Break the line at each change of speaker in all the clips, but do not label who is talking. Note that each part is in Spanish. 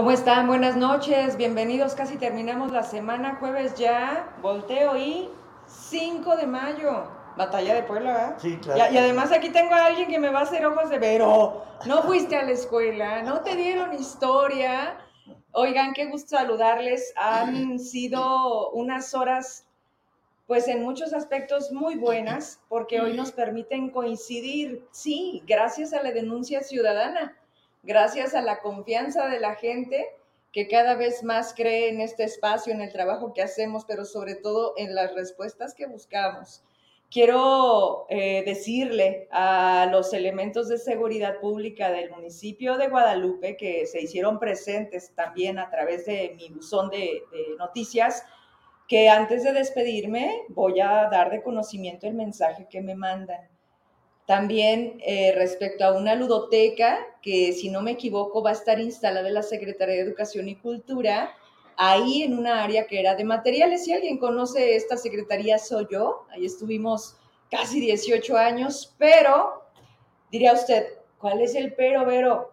¿Cómo están? Buenas noches, bienvenidos. Casi terminamos la semana, jueves ya, volteo y 5 de mayo. Batalla de Puebla, ¿verdad?
Sí, claro.
Y, y además aquí tengo a alguien que me va a hacer ojos de vero. No fuiste a la escuela, no te dieron historia. Oigan, qué gusto saludarles. Han sido unas horas, pues en muchos aspectos muy buenas, porque hoy nos permiten coincidir, sí, gracias a la denuncia ciudadana, gracias a la confianza de la gente que cada vez más cree en este espacio, en el trabajo que hacemos, pero sobre todo en las respuestas que buscamos. Quiero eh, decirle a los elementos de seguridad pública del municipio de Guadalupe que se hicieron presentes también a través de mi buzón de, de noticias, que antes de despedirme voy a dar de conocimiento el mensaje que me mandan. También eh, respecto a una ludoteca que, si no me equivoco, va a estar instalada en la Secretaría de Educación y Cultura, ahí en una área que era de materiales. Si alguien conoce esta secretaría, soy yo. Ahí estuvimos casi 18 años, pero diría usted, ¿cuál es el pero, Vero?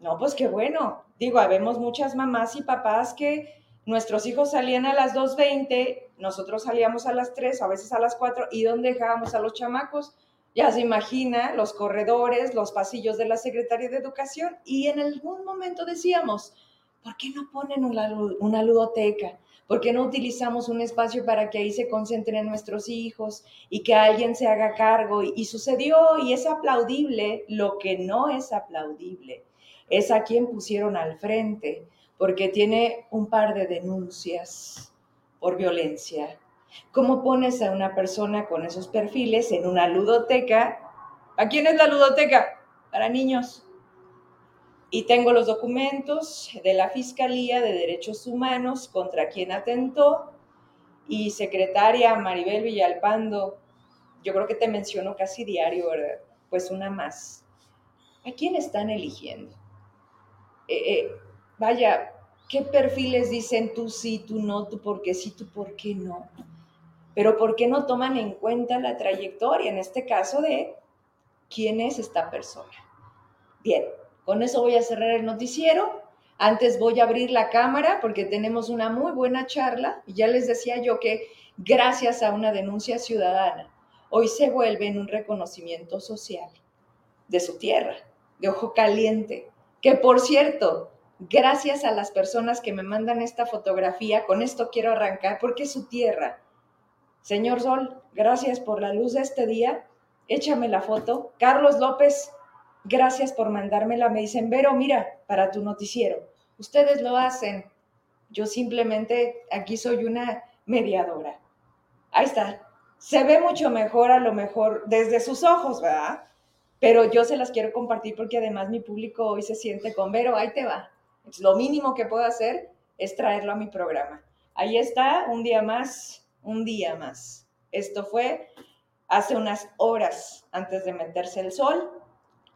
No, pues qué bueno. Digo, habemos muchas mamás y papás que nuestros hijos salían a las 2.20, nosotros salíamos a las 3, a veces a las 4, ¿y dónde dejábamos a los chamacos? Ya se imagina los corredores, los pasillos de la Secretaría de Educación y en algún momento decíamos, ¿por qué no ponen una, ludoteca? ¿Por qué no utilizamos un espacio para que ahí se concentren nuestros hijos y que alguien se haga cargo? Y sucedió y es aplaudible. Lo que no es aplaudible es a quien pusieron al frente, porque tiene un par de denuncias por violencia, ¿Cómo pones a una persona con esos perfiles en una ludoteca? ¿A quién es la ludoteca? Para niños. Y tengo los documentos de la Fiscalía de Derechos Humanos contra quien atentó y secretaria Maribel Villalpando, yo creo que te menciono casi diario, ¿verdad? Pues una más. ¿A quién están eligiendo? Eh, eh, vaya, ¿qué perfiles dicen tú sí, tú no, tú por qué sí, tú por qué no? Pero ¿por qué no toman en cuenta la trayectoria, en este caso, de quién es esta persona? Bien, con eso voy a cerrar el noticiero. Antes voy a abrir la cámara porque tenemos una muy buena charla y ya les decía yo que gracias a una denuncia ciudadana, hoy se vuelve en un reconocimiento social de su tierra, de ojo caliente, que por cierto, gracias a las personas que me mandan esta fotografía, con esto quiero arrancar porque su tierra, Señor Sol, gracias por la luz de este día. Échame la foto. Carlos López, gracias por mandármela. Me dicen, Vero, mira, para tu noticiero. Ustedes lo hacen. Yo simplemente aquí soy una mediadora. Ahí está. Se ve mucho mejor a lo mejor desde sus ojos, ¿verdad? Pero yo se las quiero compartir porque además mi público hoy se siente con Vero. Ahí te va. lo mínimo que puedo hacer es traerlo a mi programa. Ahí está, un día más un día más. Esto fue hace unas horas antes de meterse el sol,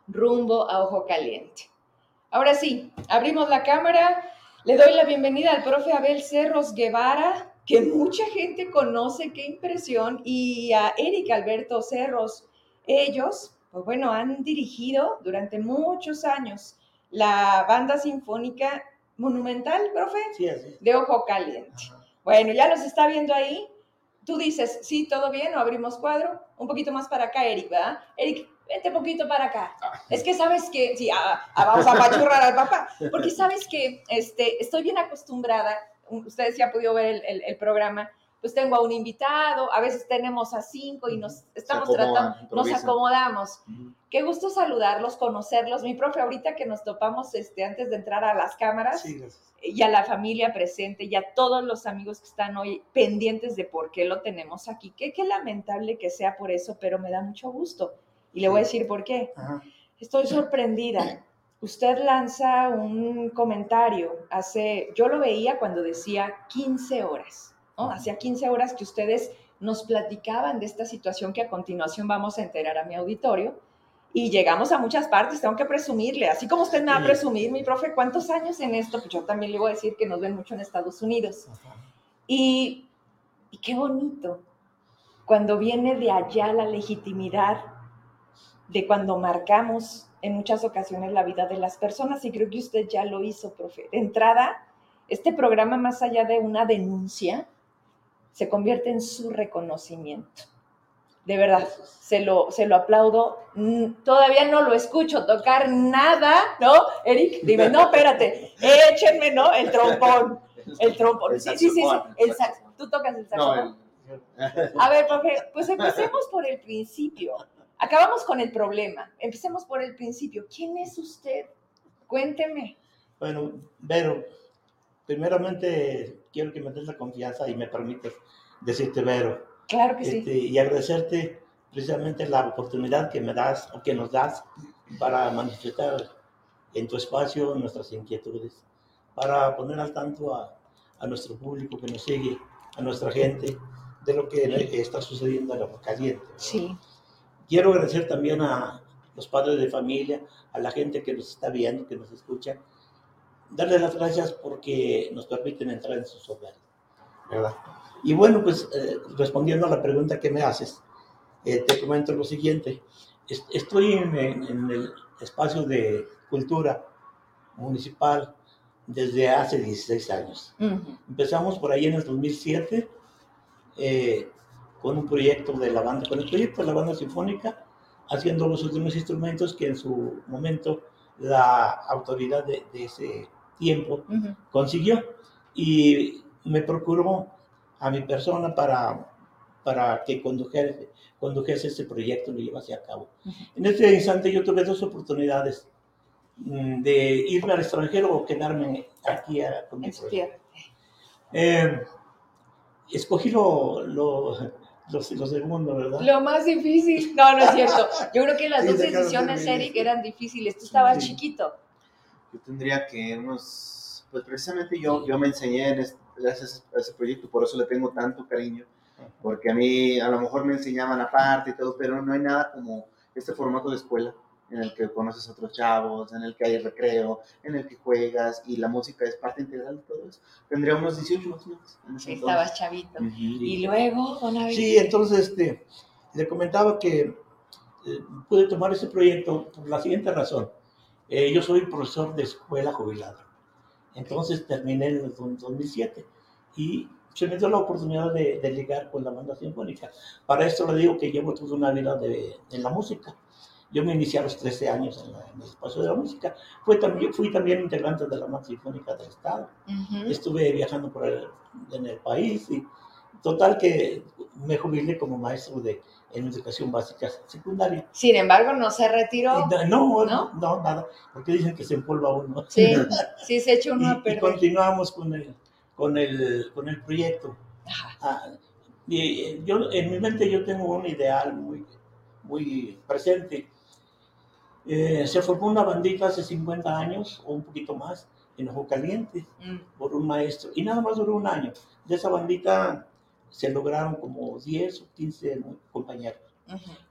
rumbo a ojo caliente. Ahora sí, abrimos la cámara. Le doy la bienvenida al profe Abel Cerros Guevara, que mucha gente conoce, qué impresión, y a Eric Alberto Cerros. Ellos, pues bueno, han dirigido durante muchos años la banda sinfónica monumental, profe,
Sí,
de Ojo Caliente. Bueno, ya nos está viendo ahí. Tú dices, sí, todo bien, o abrimos cuadro. Un poquito más para acá, Eric, ¿verdad? Eric, vente un poquito para acá. Es que sabes que, sí, ah, ah, vamos a apachurrar al papá, porque sabes que este, estoy bien acostumbrada, ustedes ya han podido ver el, el- el programa, pues tengo a un invitado, a veces tenemos a cinco y nos estamos
acomodan,
tratando, nos acomodamos. Qué gusto saludarlos, conocerlos. Mi profe, ahorita que nos topamos este, antes de entrar a las cámaras,
Sí,
y a la familia presente y a todos los amigos que están hoy pendientes de por qué lo tenemos aquí. Qué, qué lamentable que sea por eso, pero me da mucho gusto. Y le voy a decir por qué.
Ajá.
Estoy sorprendida. Usted lanza un comentario hace, yo lo veía cuando decía 15 horas, ¿no? Hacía 15 horas que ustedes nos platicaban de esta situación que a continuación vamos a enterar a mi auditorio. Y llegamos a muchas partes, tengo que presumirle, así como usted me va a presumir, mi profe, ¿cuántos años en esto? Pues yo también le voy a decir que nos ven mucho en Estados Unidos. Y, y qué bonito cuando viene de allá la legitimidad de cuando marcamos en muchas ocasiones la vida de las personas y creo que usted ya lo hizo, profe. De entrada, este programa, más allá de una denuncia, se convierte en su reconocimiento. De verdad, se lo, se lo aplaudo. Mm, todavía no lo escucho tocar nada, ¿no? Eric, dime, no, espérate, échenme, ¿no? El trombón. El trombón. Sí, sí, sí, El Tú tocas el saxofón. A ver, profe, pues empecemos por el principio. Acabamos con el problema. Empecemos por el principio. ¿Quién es usted? Cuénteme.
Bueno, Vero, primeramente quiero que me des la confianza y me permitas decirte Vero.
Claro que sí.
Este, y agradecerte precisamente la oportunidad que me das o que nos das para manifestar en tu espacio nuestras inquietudes, para poner al tanto a, a nuestro público que nos sigue, a nuestra gente, de lo que está sucediendo en la caliente.
Sí.
Quiero agradecer también a los padres de familia, a la gente que nos está viendo, que nos escucha, darles las gracias porque nos permiten entrar en sus hogares, ¿verdad? Y bueno, pues eh, respondiendo a la pregunta que me haces, eh, te comento lo siguiente. Estoy en, el espacio de cultura municipal desde hace 16 años. Empezamos por ahí en el 2007 eh, con un proyecto de la banda, con el proyecto de la banda sinfónica, haciendo los últimos instrumentos que en su momento la autoridad de, ese tiempo consiguió y me procuró a mi persona para, para que condujese, condujese ese proyecto y lo llevase a cabo. En este instante yo tuve dos oportunidades mm, de irme al extranjero o quedarme aquí a, con mi eh, escogí lo, lo, segundo, ¿verdad?
Lo más difícil. No, no es cierto. Yo creo que las dos decisiones, Eric, eran difíciles. Tú estabas chiquito.
Yo tendría que unos. Pues precisamente yo, yo me enseñé en ese, ese proyecto, por eso le tengo tanto cariño. Porque a mí a lo mejor me enseñaban aparte y todo, pero no hay nada como este formato de escuela en el que conoces a otros chavos, en el que hay recreo, en el que juegas y la música es parte integral de todo eso. Tendría unos 18 más o
menos. Estabas chavito. Y luego,
Sí, entonces este, le comentaba que eh, pude tomar ese proyecto por la siguiente razón. Eh, yo soy profesor de escuela jubilado. Entonces terminé en el 2007 y se me dio la oportunidad de, de ligar con la banda sinfónica. Para esto le digo que llevo toda una vida de, en la música. Yo me inicié a los 13 años en, el espacio de la música. Fui también, fui también integrante de la banda sinfónica del Estado. Estuve viajando por el, en el país y total que me jubilé como maestro de en educación básica secundaria.
Sin embargo, no se retiró.
No, no, no, nada, porque dicen que se empolva uno.
Sí, sí se echa uno
a perder. Y continuamos con el, con el, con el proyecto. Ah, y yo, en mi mente yo tengo un ideal muy, muy presente eh, se formó una bandita hace 50 años o un poquito más en Ojo Caliente mm. por un maestro y nada más duró un año. De esa bandita se lograron como 10 o 15 compañeros,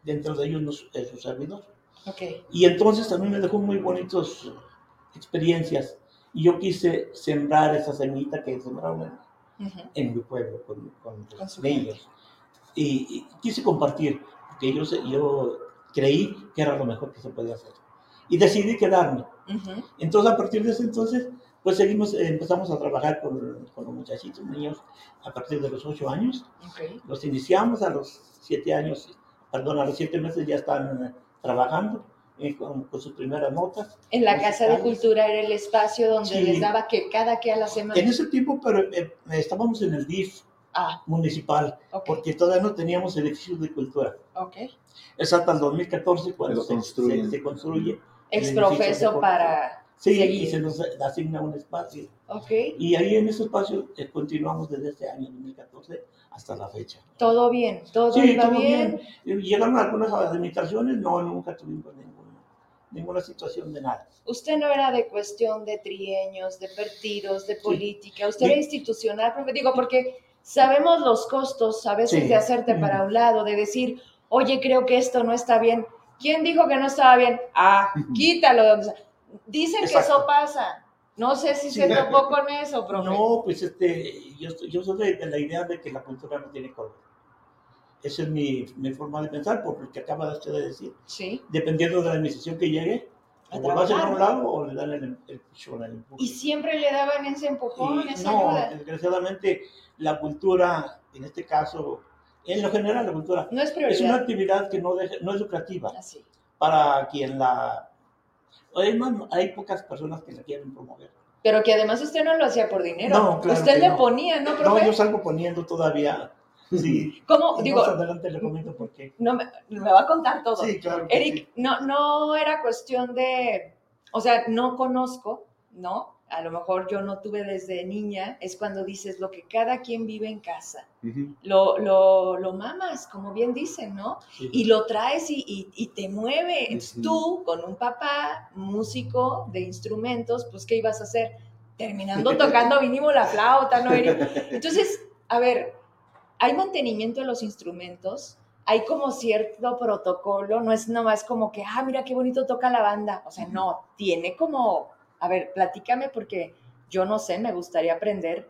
dentro de ellos eh, su servidor.
Okay.
Y entonces también me dejó muy bonitas experiencias y yo quise sembrar esa semillita que sembraron en, mi pueblo con, con, los niños. Y, y, quise compartir, porque yo, yo creí que era lo mejor que se podía hacer. Y decidí quedarme. Entonces, a partir de ese entonces, pues seguimos, empezamos a trabajar con, con los muchachitos, niños, a partir de los ocho años. Los iniciamos a los siete años, perdón, a los siete meses ya están eh, trabajando. Eh, con, sus primeras notas.
En la Casa de Cultura era el espacio donde les daba que cada que a la semana.
En ese tiempo, pero eh, estábamos en el DIF,
ah.
municipal, porque todavía no teníamos el edificio de cultura.
Okay.
Es hasta el 2014 cuando se, se, se, construye.
Exprofeso para...
Sí, y se nos asigna un espacio.
Okay.
Y ahí en ese espacio eh, continuamos desde ese año 2014 hasta la fecha.
Todo bien, todo sí, iba todo bien.
bien. Llegaron algunas administraciones, no, nunca tuvimos ninguna, ninguna situación de nada.
Usted no era de cuestión de trienios, de partidos, de política, usted era institucional, digo, porque sabemos los costos a veces de hacerte para un lado, de decir, oye, creo que esto no está bien. ¿Quién dijo que no estaba bien? Ah, quítalo de Dicen que eso pasa. No sé si se topó con eso, profe.
No, pues este, yo, yo soy de, la idea de que la cultura no tiene color. Esa es mi, mi forma de pensar, por lo que acaba de usted de decir.
Sí.
Dependiendo de la administración que llegue,
A
O lo hacen a un lado o le dan el, el empujón, el empuje.
Y siempre le daban ese empujón,
Y
esa
no,
ayuda.
desgraciadamente la cultura, en este caso, en lo general la cultura,
No es
es una actividad que no, deja- no es lucrativa
Así.
para quien la... Además, hay pocas personas que la quieren promover.
Pero que además usted no lo hacía por dinero.
No, claro
usted le
no.
ponía, ¿no,
No,
profe?
yo salgo poniendo todavía. Sí.
¿Cómo? Digo,
Más adelante le comento por qué.
no me, me va a contar todo.
Sí, claro.
Eric,
sí.
no, no era cuestión de, o sea, no conozco, ¿no? A lo mejor yo no tuve desde niña, es cuando dices lo que cada quien vive en casa. Lo, lo, lo mamas, como bien dicen, ¿no?
Sí.
Y lo traes y, y- y te mueve. Entonces,
Ujú.
tú, con un papá músico de instrumentos, pues, ¿qué ibas a hacer? Terminando tocando mínimo la flauta, ¿no? Entonces, a ver, hay mantenimiento de los instrumentos, hay como cierto protocolo, no es nomás como que, ah, mira qué bonito toca la banda. O sea, no, tiene como, a ver, platícame porque yo no sé, me gustaría aprender,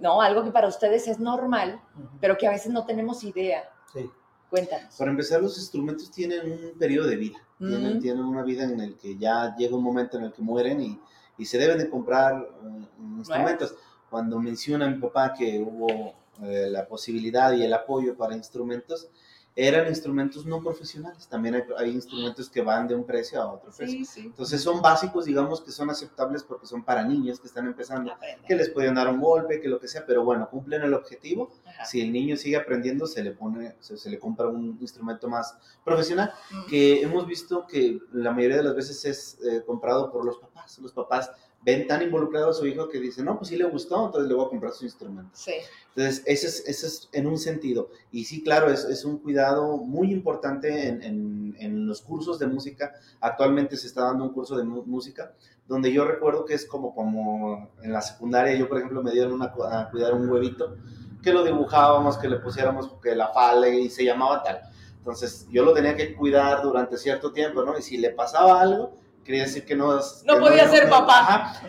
¿no? Algo que para ustedes es normal,
Ujú.
pero que a veces no tenemos idea.
Sí.
Cuéntanos.
Para empezar, los instrumentos tienen un periodo de vida. Tienen,
Ujú.
tienen una vida en el que ya llega un momento en el que mueren y, y se deben de comprar eh, instrumentos. Cuando menciona mi papá que hubo eh, la posibilidad y el apoyo para instrumentos, eran instrumentos no profesionales. También hay, hay instrumentos que van de un precio a otro precio.
Sí, sí.
Entonces son básicos, digamos, que son aceptables porque son para niños que están empezando,
Aprende.
que les pueden dar un golpe, que lo que sea, pero bueno, cumplen el objetivo
Ajá.
si el niño sigue aprendiendo, se le pone, se, se le compra un instrumento más profesional,
Mm.
que hemos visto que la mayoría de las veces es eh, comprado por los papás. Los papás ven tan involucrado a su hijo que dicen, no, pues sí le gustó, entonces le voy a comprar su instrumento.
Sí.
Entonces, ese es, ese es en un sentido. Y sí, claro, es, es un cuidado muy importante en, en- en los cursos de música. Actualmente se está dando un curso de música, donde yo recuerdo que es como, como en la secundaria, yo por ejemplo me dieron una, a cuidar un huevito, que lo dibujábamos, que le pusiéramos que la fala y se llamaba tal. Entonces, yo lo tenía que cuidar durante cierto tiempo, ¿no? Y si le pasaba algo, quería decir que no...
No
que
podía ser papá.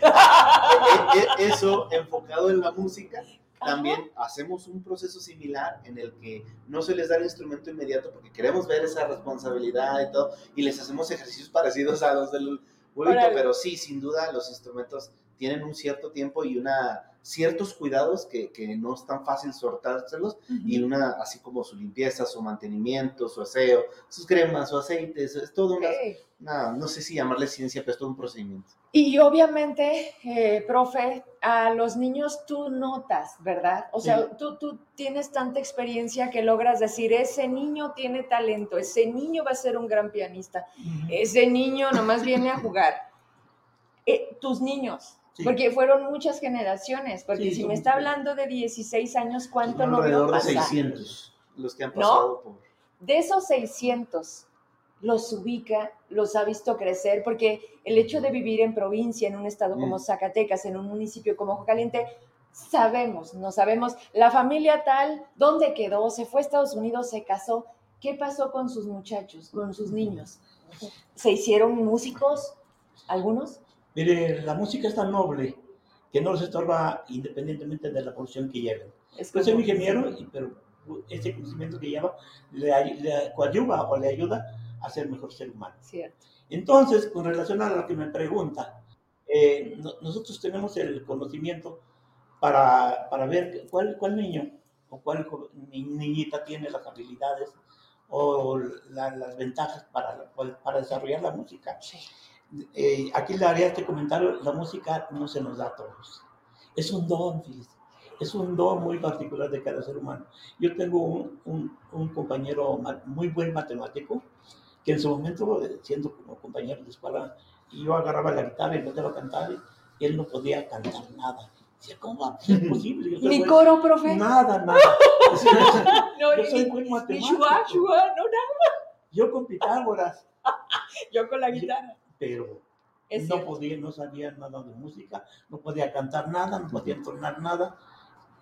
E- e- Eso enfocado en la música
Ajá.
también hacemos un proceso similar en el que no se les da el instrumento inmediato porque queremos ver esa responsabilidad y todo, y les hacemos ejercicios parecidos a los del huevito, pero sí, sin duda, los instrumentos tienen un cierto tiempo y una ciertos cuidados que, que no es tan fácil soltárselos y una así como su limpieza, su mantenimiento, su aseo, sus cremas, su aceites, es todo una,
Ok.
una- no sé si llamarle ciencia, pero es todo un procedimiento.
Y obviamente, eh, profe, a los niños tú notas, ¿verdad? O sea,
Sí.
tú, tú tienes tanta experiencia que logras decir, ese niño tiene talento, ese niño va a ser un gran pianista,
Ujú.
ese niño nomás viene a jugar. Eh, tus niños,
Sí.
porque fueron muchas generaciones, porque
Sí,
si me está hablando de 16 años, ¿cuánto no vio
alrededor de
pasar?
600 los que han
¿No?
pasado por...
De esos 600, los ubica, los ha visto crecer, porque el hecho de vivir en provincia, en un estado como
Mm.
Zacatecas, en un municipio como Ojo Caliente, sabemos, no sabemos, la familia tal, ¿dónde quedó? Se fue a Estados Unidos, se casó. ¿Qué pasó con sus muchachos, con sus niños? ¿Se hicieron músicos? ¿Algunos?
Mire, la música es tan noble que no les estorba independientemente de la profesión que lleven.
Es
Yo soy un ingeniero, y- pero ese conocimiento que lleva le, le coadyuva o le ayuda a ser mejor ser humano.
Cierto.
Entonces, con relación a lo que me pregunta, eh, no- nosotros tenemos el conocimiento para, para ver cuál, cuál niño o cuál ni- niñita tiene las habilidades o la- las ventajas para, para desarrollar la música.
Sí.
Eh, aquí le haría este comentario, la música no se nos da a todos. Es un don, fíjese. Es un don muy particular de cada ser humano. Yo tengo un, un- un compañero muy buen matemático que en su momento, siendo como compañero de escuela, yo agarraba la guitarra y empezaba a cantar y él no podía cantar nada. Decía, ¿cómo va a ser posible?
¿Ni coro, profe?
Nada, nada.
No,
yo
ni-
soy
ni-
buen
ni
matemático.
shua, shua, no, nada.
Yo con Pitágoras,
Yo con la guitarra.
Pero
Es
no
cierto.
podía, no sabía nada de música, no podía cantar nada, no podía entonar nada.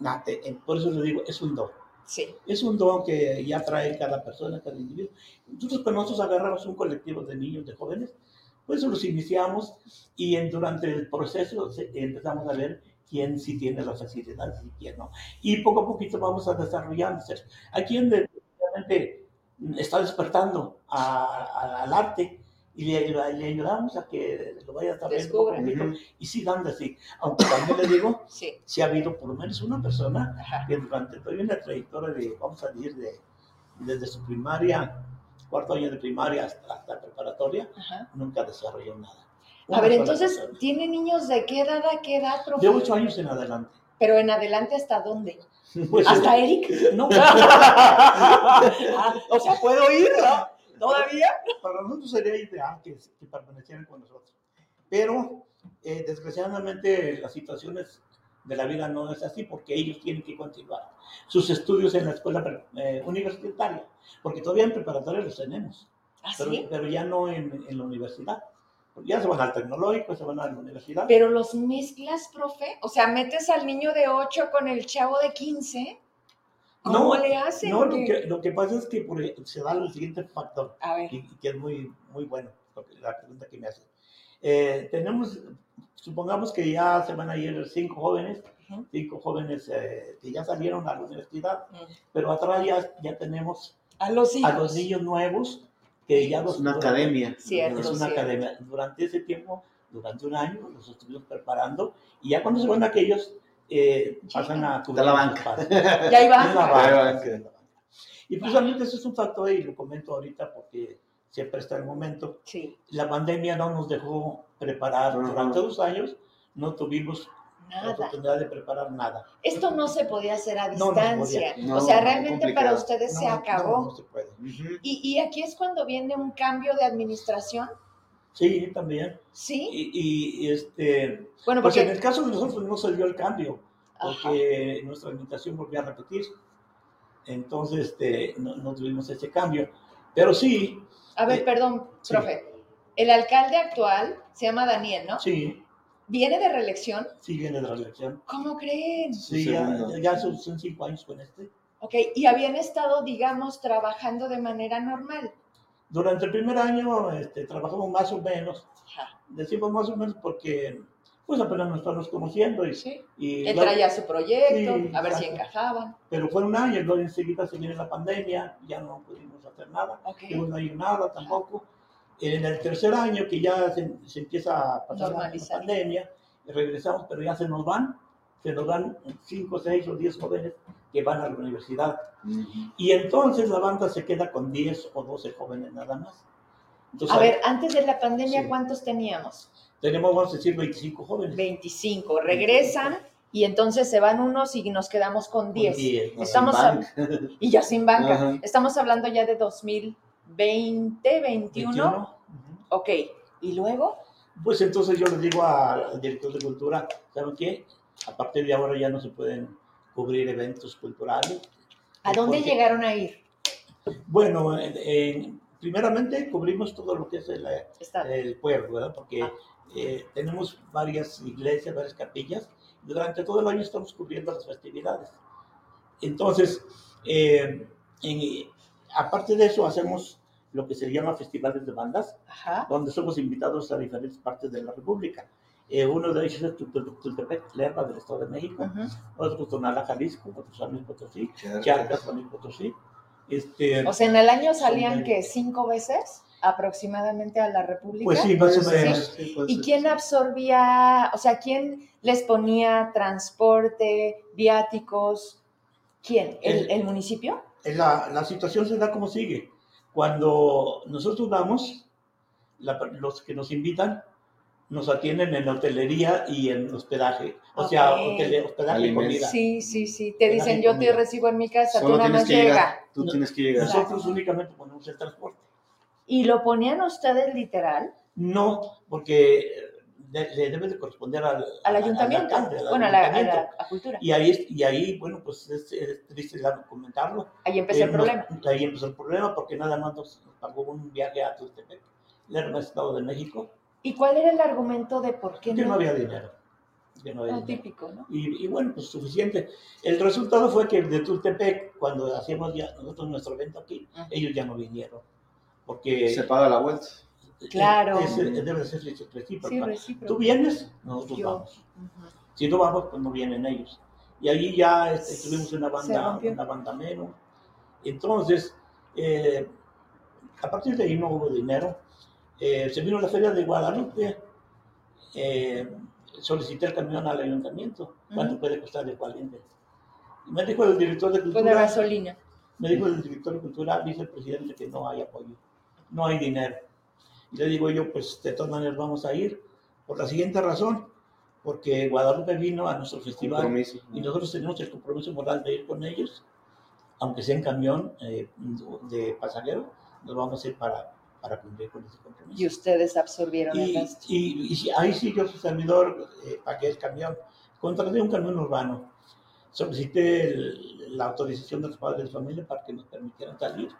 nada. Eh, eh, Por eso le digo, es un don.
Sí.
Es un don que ya trae cada persona, cada individuo. Nosotros cuando nosotros agarramos un colectivo de niños, de jóvenes, pues los iniciamos y en, durante el proceso empezamos a ver quién sí tiene las facilidades y quién no. Y poco a poquito vamos a desarrollándose. Hay quien definitivamente está despertando a- a- al arte y le, le- le ayudamos a que lo vaya poco,
Ujú.
y sigan así. Aunque también le digo,
Sí.
si ha habido por lo menos una persona
Ajá.
que durante toda una trayectoria de, vamos a decir, de, desde su primaria, cuarto año de primaria hasta, hasta preparatoria,
Ajá.
nunca desarrolló nada.
A ver, entonces,
persona.
¿tiene niños de qué edad a qué edad, profe?
De ocho años en adelante.
Pero en adelante, ¿hasta dónde?
Pues,
¿Hasta Eric?
No,
Ah, o sea, ¿puedo ir? ¿no? ¿Todavía?
para nosotros sería ideal que, que permanecieran con nosotros. Pero, eh, desgraciadamente, las situaciones de la vida no es así porque ellos tienen que continuar sus estudios en la escuela eh, universitaria, porque todavía en preparatoria los tenemos, pero,
¿Así?
pero ya no en, en la universidad. Ya se van al tecnológico, se van a la universidad.
Pero los mezclas, profe. O sea, metes al niño de 8 con el chavo de 15. ¿Cómo
No,
le hacen?
No, lo que, lo que pasa es que por- se da el siguiente factor.
A ver.
y, que es muy, muy bueno la pregunta que me hace. Eh, tenemos, supongamos que ya se van a ir cinco jóvenes,
Ujú.
cinco jóvenes eh, que ya salieron a la universidad,
Mm.
pero atrás ya, ya tenemos
A los hijos.
a los niños nuevos que ya los...
Es una academia.
Cierto.
Es una
cierto.
academia. Durante ese tiempo, durante un año, los estuvimos preparando y ya cuando se van aquellos, eh, pasan a cubrir
la
los
banca.
Ya iba.
Es la banca. Y precisamente eso es un factor, y lo comento ahorita porque se presta el momento.
Sí.
La pandemia no nos dejó preparar. Durante dos años no tuvimos la
Nada.
oportunidad de preparar nada.
Esto no se podía hacer a
No, no
distancia.
podía. No,
o sea, realmente para ustedes se
No,
acabó.
No, no se puede.
Ujú.
Y, y aquí es cuando viene un cambio de administración.
Sí, también.
Sí.
Y, y, este,
Bueno,
pues en
porque.
el caso de nosotros no se dio el cambio,
Ajá.
porque nuestra invitación volvió a repetir. Entonces, este, no, no tuvimos ese cambio. Pero sí,
A ver,
eh,
perdón,
sí.
profe. El alcalde actual se llama Daniel, ¿no?
sí,
Viene de reelección.
sí viene de la elección.
¿Cómo creen?
Sí,
Su
ya, ya son, son cinco años con este.
Ok, y habían estado, digamos, trabajando de manera normal.
Durante el primer año este, trabajamos más o menos, decimos más o menos porque pues apenas nos estamos conociendo y,
Sí.
y
Él
luego-
traía su proyecto,
Sí,
a ver si
exacto.
encajaban.
pero fue un año luego enseguida se viene la pandemia, ya no pudimos hacer nada,
Ok.
y no hay nada tampoco. En el tercer año que ya se, se empieza a pasar la- la pandemia, regresamos, pero ya se nos van, se nos van cinco, seis o diez jóvenes que van a la universidad.
Ujú.
Y entonces la banda se queda con 10 o 12 jóvenes nada más. Entonces,
A ver, antes de la pandemia,
Sí.
¿cuántos teníamos?
tenemos, vamos a decir, 25 jóvenes.
25. Regresan y entonces se van unos y nos quedamos con 10.
10.
No,
Estamos
sin
a-. Y ya sin banca.
Ajá.
Estamos hablando ya de 2020, 21.
21. Ujú.
Ok. ¿Y luego?
Pues entonces yo les digo al director de cultura, ¿saben qué? A partir de ahora ya no se pueden cubrir eventos culturales.
¿A dónde
Porque-
llegaron a ir?
Bueno, en- en- primeramente cubrimos todo lo que es el, el pueblo, ¿verdad? Porque
Ah.
eh, tenemos varias iglesias, varias capillas. y Durante todo el año estamos cubriendo las festividades. Entonces, eh, en- aparte de eso, hacemos lo que se llama festivales de bandas,
Ajá.
donde somos invitados a diferentes partes de la República. Eh, uno de ellos es Tultepec, Lerma del Estado de México,
Ujú.
otros Tonalá, Jalisco, otros San Luis Potosí.
Charcas,
San Luis Potosí. Este,
O sea, en el año salían que cinco veces aproximadamente a la República.
pues sí, más o menos.
sí,
¿Y quién absorbía, o sea, quién les ponía transporte, viáticos? ¿Quién? ¿El,
El-
el municipio?
La, la situación se da como sigue. Cuando nosotros vamos, la- los que nos invitan nos atienden en hotelería y en hospedaje. O sea,
Ok.
hotele- hospedaje y comida.
Sí, sí, sí. Te dicen, yo te recibo en mi casa,
Solo
tú nada más llega.
llegar. Tú
No.
tienes que llegar.
Nosotros únicamente ponemos el transporte.
¿Y lo ponían ustedes literal?
No, porque de- le debe de corresponder al,
Al ayuntamiento.
alcalde, al
bueno, a la, a la- cultura.
Y ahí, y ahí bueno, pues es, es triste comentarlo.
Ahí empezó
Eh,
el
nos-
problema.
ahí empezó el problema porque nada más nos pagó un viaje a Tultepec, el Estado de México,
¿Y cuál era el argumento de por qué
que
no?
no había dinero. Que no había dinero.
típico, ¿no?
Y, y bueno, pues suficiente. El resultado fue que de Tultepec, cuando hacíamos ya nosotros nuestro evento aquí,
Ajá.
ellos ya no vinieron. Porque
Se paga la vuelta.
Claro.
es- es- debe de ser recíproca.
Sí,
Tú
recíproco.
vienes, nosotros
Yo.
vamos. Si no vamos, pues no vienen ellos. Y allí ya este, tuvimos una banda, una banda menos. Entonces, eh, a partir de ahí no hubo dinero. Eh, se vino la feria de Guadalupe, eh, solicité el camión al ayuntamiento, ¿cuánto puede costar de Guadalupe? Y me dijo el director de
Con
cultura,
la gasolina.
me dijo el director de cultura, dice el presidente que no hay apoyo, no hay dinero. Y le digo yo, pues de todas maneras vamos a ir, por la siguiente razón, porque Guadalupe vino a nuestro festival
Compromiso.
y nosotros tenemos el compromiso moral de ir con ellos, aunque sea en camión eh, de pasajero, nos vamos a ir para, para cumplir con ese compromiso.
Y ustedes absorbieron el
Y,
gasto.
y- y ahí sí yo, su servidor, eh, pagué el camión. Contraté un camión urbano. Solicité el- la autorización de los padres de familia para que nos permitieran salir.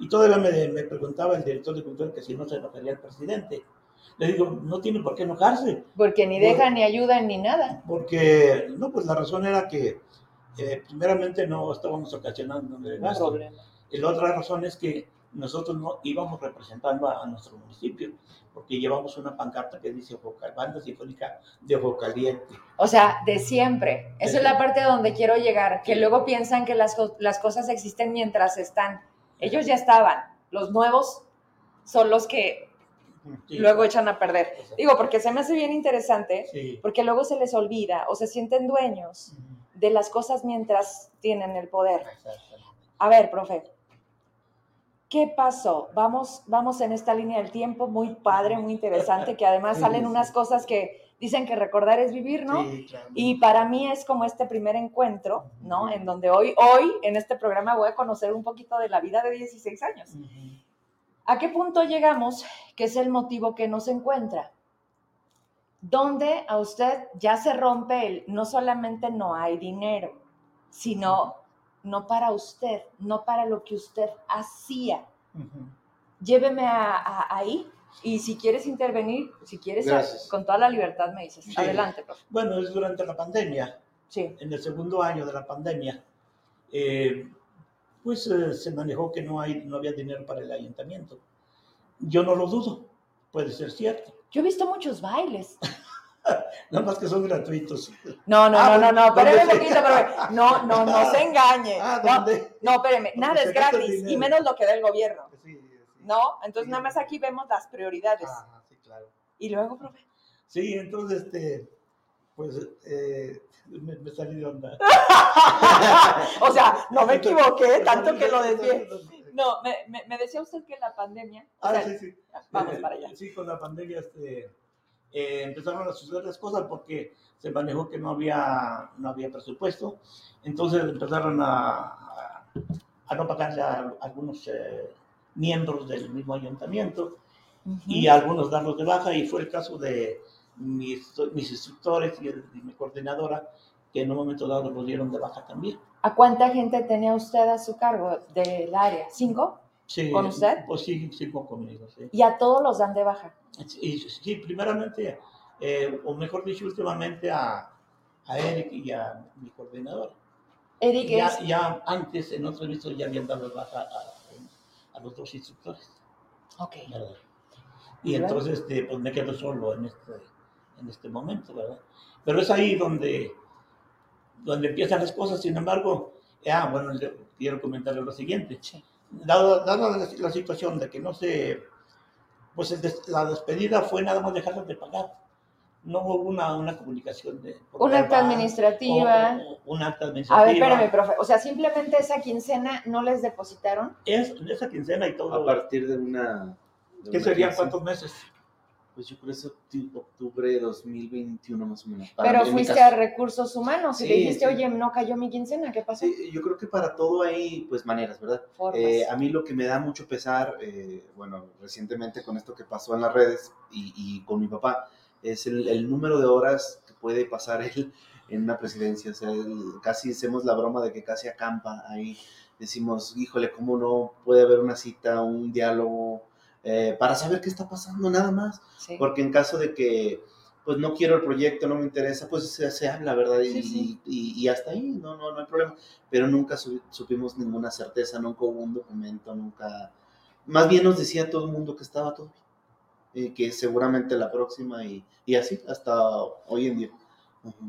Y todavía me, me preguntaba el director de cultura que si no se enojaría el presidente. Le digo, no tiene por qué enojarse,
Porque ni dejan, ni ayudan, ni nada.
porque, no, pues la razón era que, eh, primeramente, no estábamos ocasionando el gasto.
problema.
Y la otra razón es que nosotros no íbamos representando a, a nuestro municipio, porque llevamos una pancarta que dice Banda Sinfónica de Ojo Caliente.
O sea, de siempre. Esa
Sí.
es la parte donde quiero llegar, que luego piensan que las, las cosas existen mientras están. Ellos ya estaban. Los nuevos son los que
Sí.
luego echan a perder. Digo, porque se me hace bien interesante,
Sí.
porque luego se les olvida o se sienten dueños de las cosas mientras tienen el poder. A ver, profe, ¿qué pasó? Vamos, vamos en esta línea del tiempo muy padre, muy interesante, que además salen unas cosas que dicen que recordar es vivir, ¿no?
Sí, claro.
Y para mí es como este primer encuentro, ¿no? En donde hoy, hoy en este programa voy a conocer un poquito de la vida de 16 años.
Ujú.
¿A qué punto llegamos? Que es el motivo que nos encuentra. Donde a usted ya se rompe el, no solamente no hay dinero, sino no para usted, no para lo que usted hacía.
Ujú.
Lléveme a, a- ahí y si quieres intervenir, si quieres,
Gracias.
con toda la libertad me dices.
Sí.
Adelante, profe.
Bueno, es durante la pandemia,
Sí.
en el segundo año de la pandemia, eh, pues eh, se manejó que no, hay, no había dinero para el ayuntamiento. Yo no lo dudo, puede ser cierto,
Yo he visto muchos bailes.
nada más que son gratuitos.
No, no,
Ah,
no, no, no,
¿dónde
espéreme un poquito, profe. No, no, no se engañe.
Ah,
No,
¿dónde?
No, espéreme, nada es gratis y menos lo que da el gobierno,
Sí, sí.
¿no? Entonces nada más aquí vemos las prioridades.
Ah, sí, claro.
Y luego, profe.
Sí, entonces, este, pues, eh, me, me salí de onda.
o sea, no me equivoqué, tanto que lo desvié. No, me, decía usted que la pandemia. o
Ah,
sea,
sí, sí.
Vamos
Eh,
para allá.
Sí, con la pandemia este, eh, empezaron a suceder las cosas porque se manejó que no había, no había presupuesto. Entonces empezaron a, a, no pagarle a algunos eh, miembros del mismo ayuntamiento
Ujú.
y a algunos darlos de baja. Y fue el caso de mis, mis instructores y, el- y mi coordinadora que en un momento dado los dieron de baja también.
¿A cuánta gente tenía usted a su cargo del área? ¿Cinco?
Sí,
¿Con usted?
Pues sí, sí, con- conmigo, sí.
Y a todos los dan de baja.
Sí, sí, primeramente, eh, o mejor dicho, últimamente a, a Eric y a mi coordinador.
Eric
Ya,
es.
ya antes, en otro visto, ya habían dado baja a, a los dos instructores.
Ok.
¿verdad? Y
¿Verdad?
entonces este, pues me quedo solo en este, en este momento, ¿verdad? Pero es ahí donde, donde empiezan las cosas, sin embargo, ah, bueno, quiero comentarle lo siguiente.
Sí.
Dada, dada la, la situación de que no se, pues el des- la despedida fue nada más dejarlas de pagar. No hubo una, una comunicación de...
Un acta administrativa.
un acta
A
administrativa.
ver, espérame, profe. O sea, simplemente esa quincena no les depositaron.
Es esa quincena y todo.
A partir de una... de
¿Qué
una
serían cuántos meses?
Pues yo creo que es octu- octubre de 2021 más o menos.
Pero
mí,
fuiste a recursos humanos y
Sí,
le dijiste,
sí.
oye, no cayó mi quincena, ¿qué pasó?
Sí, yo creo que para todo hay pues maneras, ¿verdad? Eh, a mí lo que me da mucho pesar, eh, bueno, recientemente con esto que pasó en las redes y, y con mi papá, es el, el número de horas que puede pasar él en una presidencia. O sea, casi hacemos la broma de que casi acampa ahí. Decimos, híjole, ¿cómo no puede haber una cita, un diálogo eh, para saber qué está pasando nada más?
Sí.
Porque en caso de que pues no quiero el proyecto, no me interesa, pues se, se habla, ¿verdad? Y,
Sí, sí.
y- y hasta ahí, no, no, no hay problema. Pero nunca su- supimos ninguna certeza, nunca hubo un documento, nunca... Más bien nos decía todo el mundo que estaba todo bien. Y que seguramente la próxima y, y así hasta hoy en día.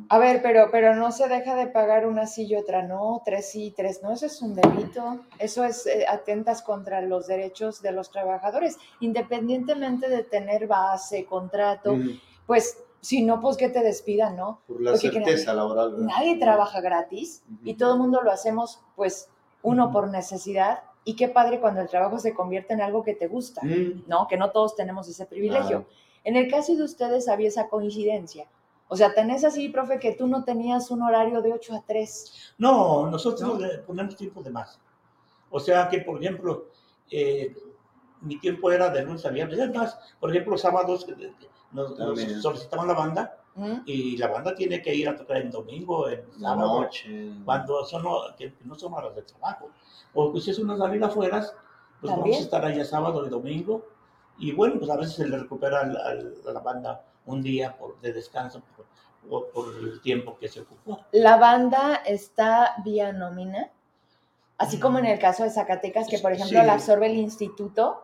A ver, pero, pero no se deja de pagar una sí y otra no, tres sí y tres no, eso es un delito, eso es eh, atentas contra los derechos de los trabajadores, independientemente de tener base, contrato, pues si no, pues que te despidan, ¿no?
Por la certeza laboral.
Nadie trabaja gratis y todo el mundo lo hacemos, pues, uno por necesidad y qué padre cuando el trabajo se convierte en algo que te gusta, ¿no? Que no todos tenemos ese privilegio. En el caso de ustedes había esa coincidencia. O sea, tenés así, profe, que tú no tenías un horario de 8 a 3.
No, nosotros le ponemos tiempo de más. O sea que, por ejemplo, eh, mi tiempo era de lunes a viernes. Es más, por ejemplo, los sábados nos, solicitaban la banda y la banda tiene que ir a tocar en domingo, en sábado, noche. cuando son, que no son horas de trabajo. O pues si es una salida afuera, pues vamos a estar allá sábado y domingo. Y bueno, pues a veces se le recupera a la banda un día por, de descanso por, por, el tiempo que se ocupó.
¿La banda está vía nómina? Así como en el caso de Zacatecas, que por ejemplo la absorbe el instituto.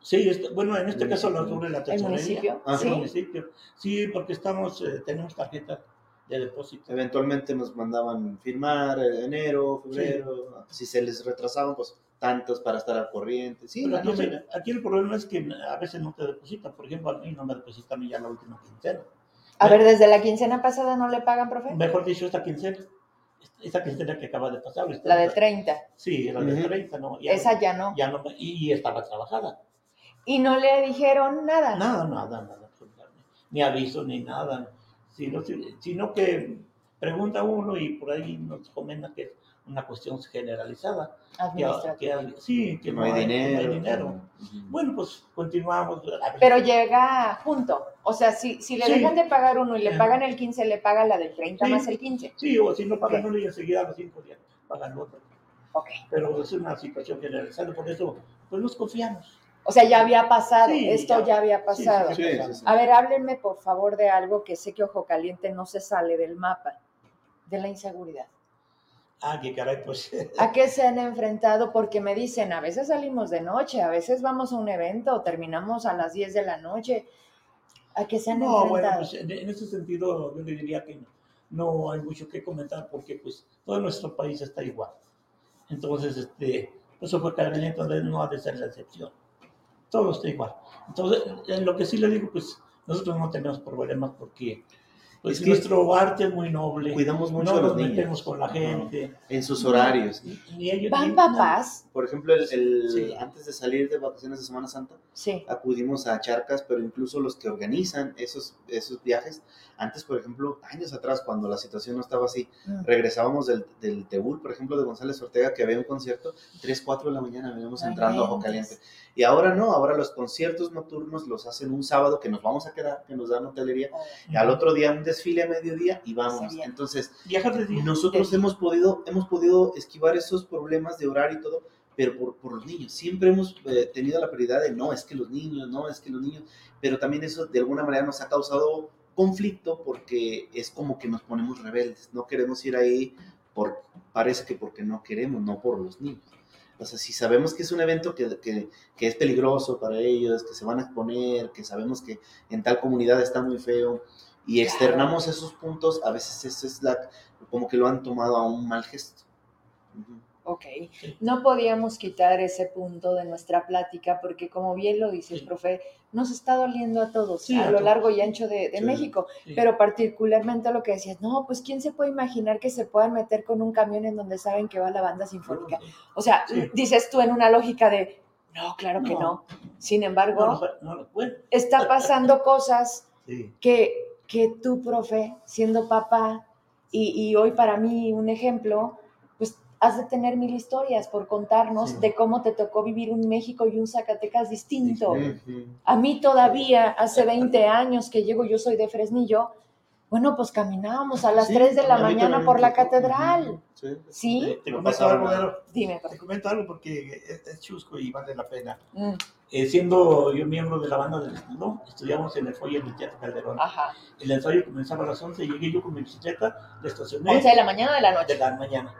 Sí, bueno, en este caso lo absorbe la
tesorería. ¿El municipio?
Ah, ¿Sí? El municipio. Sí, porque estamos, eh, tenemos tarjeta de depósito.
Eventualmente nos mandaban firmar enero, febrero. Si se les retrasaban, pues tantos para estar al corriente. Sí,
aquí, el problema es que a veces no te depositan. Por ejemplo, a mí no me depositan ya la última quincena.
A ver, desde la quincena pasada no le pagan, profe.
Mejor dicho, esta quincena. Esta quincena que acaba de pasar.
La de 30.
Sí, la de 30, no.
Esa ya no.
Ya no y, estaba trabajada.
¿Y no le dijeron nada?
Nada, nada, nada. Ni aviso, ni nada. Sino, sino que pregunta uno y por ahí nos comenta que una cuestión generalizada. Que, sí, que no, hay, dinero. Bueno, pues continuamos.
Pero llega junto. O sea, si, si le dejan de pagar uno y le pagan el 15, le pagan la del 30 más el 15.
Sí, o si no pagan uno y enseguida los 5 días pagan otro. Okay. Pero es una situación generalizada, por eso pues nos confiamos.
O sea, ya había pasado, esto ya, había pasado. A ver, háblenme por favor de algo que sé que Ojo Caliente no se sale del mapa, de la inseguridad.
Ah, qué caray, pues.
¿A qué se han enfrentado? Porque me dicen, a veces salimos de noche, a veces vamos a un evento, terminamos a las 10 de la noche. ¿A qué se han enfrentado? No, bueno,
pues en, ese sentido yo le diría que no, hay mucho que comentar porque pues todo nuestro país está igual. Entonces, este, eso fue entonces no ha de ser la excepción. Todo está igual. Entonces, en lo que sí le digo, pues nosotros no tenemos problemas porque pues nuestro arte es muy noble.
Cuidamos mucho a los
nos metemos con la gente.
En sus horarios.
¿Van papás?
Por ejemplo, el, antes de salir de vacaciones de Semana Santa, acudimos a charcas, pero incluso los que organizan esos, esos viajes, antes, por ejemplo, años atrás, cuando la situación no estaba así, mm. regresábamos del, del Teúl, por ejemplo, de González Ortega, que había un concierto, 3, 4 de la mañana veníamos entrando a Ojo Caliente. Y ahora no, ahora los conciertos nocturnos los hacen un sábado que nos vamos a quedar, que nos dan hotelería, y al otro día un desfile a mediodía y vamos. Entonces, nosotros hemos podido, hemos podido esquivar esos problemas de horario y todo, pero por, por los niños. Siempre hemos eh, tenido la prioridad de no, es que los niños, no, es que los niños, pero también eso de alguna manera nos ha causado conflicto porque es como que nos ponemos rebeldes, no queremos ir ahí por, parece que porque no queremos, no por los niños. O sea, si sabemos que es un evento que, que, que, es peligroso para ellos, que se van a exponer, que sabemos que en tal comunidad está muy feo y externamos esos puntos, a veces eso es la, como que lo han tomado a un mal gesto.
Ok, no podíamos quitar ese punto de nuestra plática porque como bien lo dice el profe, nos está doliendo a todos a, lo largo y ancho de, México, pero particularmente lo que decías, no, pues quién se puede imaginar que se puedan meter con un camión en donde saben que va la banda sinfónica. O sea, dices tú en una lógica de, no, claro que no. Sin embargo, está pasando cosas que, que tú, profe, siendo papá, y, y hoy para mí un ejemplo, has de tener mil historias por contarnos de cómo te tocó vivir un México y un Zacatecas distinto. A mí todavía, hace 20 años que llego, yo soy de Fresnillo, bueno, pues caminábamos a las 3 de la mañana por la catedral. Sí.
Te, comento algo, Dime. Te comento algo porque es, chusco y vale la pena. Mm. Eh, siendo yo miembro de la banda del estilo, estudiamos en el foyer del Teatro Calderón. Ajá. El ensayo comenzaba a las 11, llegué yo con mi bicicleta, le estacioné.
¿11 de la mañana o de la noche?
De la mañana.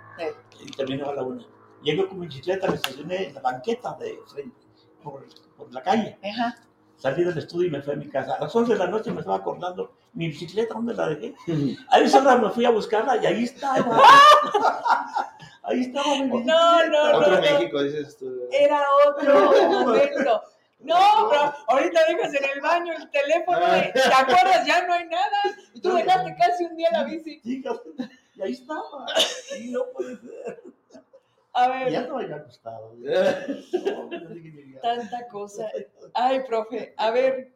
Y terminó a la 1. Llegué con mi bicicleta, le estacioné en la banqueta de frente, por, por la calle. Ajá. Salí del estudio y me fui a mi casa. A las 11 de la noche me estaba acordando, mi bicicleta, ¿dónde la dejé? A esa hora me fui a buscarla y ahí estaba. ahí estaba mi bicicleta.
No, no,
Otro
no.
México, dices tú.
Era otro momento. No, pero ahorita dejas en el baño el teléfono y te acuerdas, ya no hay nada. Y tú dejaste casi un día la bici.
Y ahí estaba. Y no puede ser.
A
Ya
ver,
no había gustado.
Tanta cosa. Ay, profe, a ver.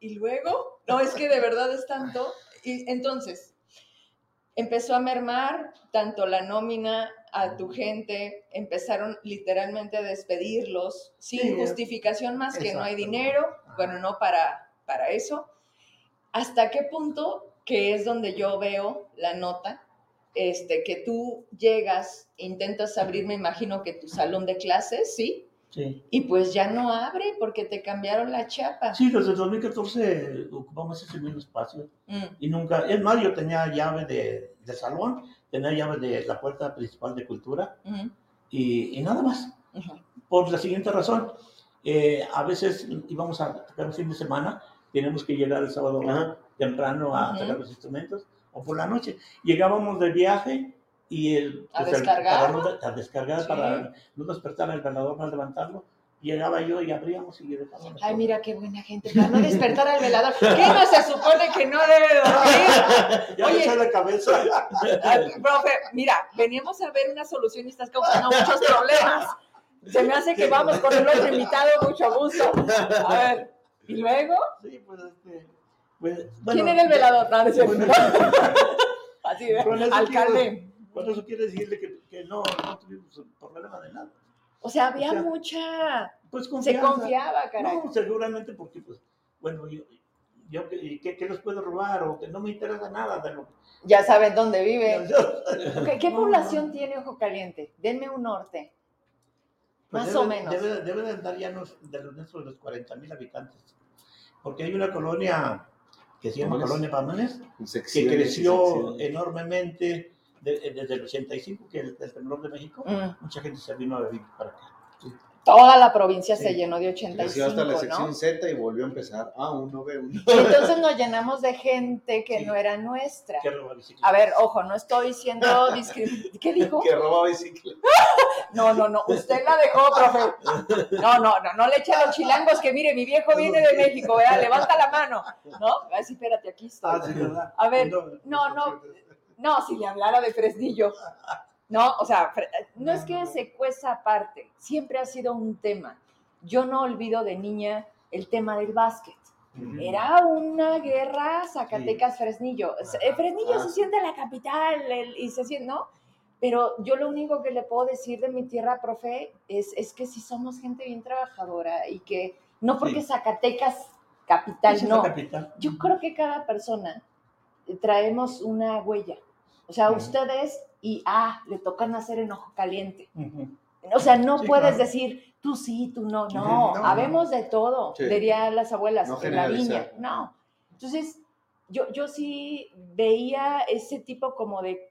¿Y luego? No, es que de verdad es tanto. Y entonces, empezó a mermar tanto la nómina a tu gente, empezaron literalmente a despedirlos sin
Sí,
justificación más que no hay dinero, bueno, no para, para eso. ¿Hasta qué punto, que es donde yo veo la nota, este, que tú llegas, intentas abrir, me imagino que tu salón de clases, ¿sí?
Sí.
Y pues ya no abre porque te cambiaron la chapa.
Sí, desde el 2014 ocupamos ese mismo espacio
Mm,
y nunca, es más, yo tenía llave de, de salón, tenía llave de la puerta principal de cultura
mm,
y, y nada más. Por la siguiente razón, eh, a veces íbamos a tocar un fin de semana, tenemos que llegar el sábado
Ajá.
temprano a
Ujú.
sacar los instrumentos, o por la noche. Llegábamos de viaje y el,
¿A
el-
descargar?
para no- a descargar
Sí.
para no despertar al velador, no levantarlo. Llegaba yo y abríamos y dejábamos.
Ay, mira qué buena gente, para no despertar al velador. ¿Qué no se supone que no debe dormir?
Ya
Oye.
me la cabeza.
Ay, profe, mira, veníamos a ver una solución y estás causando muchos problemas. Se me hace que vamos con el otro invitado, mucho gusto. A ver, ¿y luego?
Sí, pues este. Pues,
¿Quién
bueno,
era el velador? No, no.
Bueno,
Así
eso
alcalde.
Con eso quiere decirle que, que no, no tuvimos problema de nada.
O sea, había
O sea,
mucha...
Pues
Se
confianza.
confiaba, caray.
No, seguramente porque, pues, bueno, yo, yo ¿qué, qué- les puedo robar? O que no me interesa nada de lo
Ya saben dónde vive. ¿Qué, qué
No,
población tiene Ojo Caliente? Denme un norte.
Pues
Más
debe-
o menos.
Debe, debe de andar ya de los, de los 40 mil habitantes. Porque hay una colonia que se llama. Colonia
En
que creció enormemente de- desde el 85, que es el temblor de México.
Mm.
Mucha gente se vino a vivir para acá.
Toda la provincia se
Sí.
llenó de
Creció
85,
hasta la sección
¿no?
Z y volvió a empezar. Ah, uno ve uno.
Entonces nos llenamos de gente que
Sí.
no era nuestra.
¿Qué roba bicicletas?
A ver, ojo, no estoy siendo discriminante. ¿Qué dijo?
Que robaba bicicleta.
No, no, no, usted la dejó, profe. No, no, no, no le eche a los chilangos que mire, mi viejo viene de México, vea, levanta la mano. ¿No? Así, espérate, aquí estoy.
Ah, ¿verdad?
A ver, no, no. No, si le hablara de Fresnillo. No, o sea, no es que se cueza aparte, siempre ha sido un tema. Yo no olvido de niña el tema del básquet. Era una guerra Zacatecas-Fresnillo. Eh, Fresnillo
Ah,
se siente la capital el- y se siente, ¿no? Pero yo lo único que le puedo decir de mi tierra, profe, es, es que sí somos gente bien trabajadora y que no porque
Sí.
Zacatecas capital,
es
no.
capital.
Yo creo que cada persona eh, traemos una huella. O sea, ustedes y, ah, le tocan hacer enojo caliente. O sea, no
Sí,
puedes
claro.
decir, tú sí, tú no. No,
no,
habemos de todo,
Sí.
dirían las abuelas,
No
en la viña. No. Entonces, yo, yo sí veía ese tipo como de,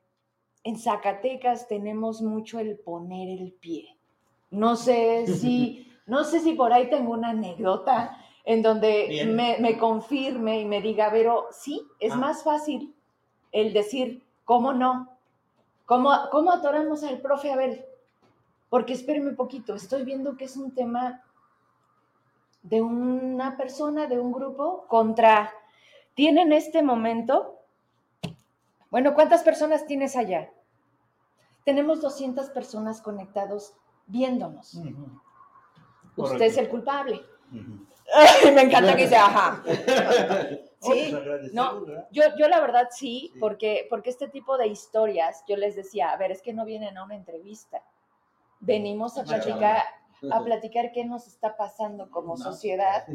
en Zacatecas tenemos mucho el poner el pie. No sé si, no sé si por ahí tengo una anécdota en donde me, me confirme y me diga, pero sí, es
Ah.
más fácil el decir, ¿cómo no? ¿Cómo, ¿Cómo atoramos al profe? A ver, porque espéreme poquito, estoy viendo que es un tema de una persona, de un grupo, contra... Tiene en este momento, bueno, ¿cuántas personas tienes allá? Tenemos 200 personas conectados viéndonos. Usted es el culpable. Me encanta que dice, ajá. Sí, no. Yo, yo la verdad sí,
Sí.
porque, porque este tipo de historias, yo les decía, a ver, es que no vienen a una entrevista. Venimos a platicar, a platicar qué nos está pasando como sociedad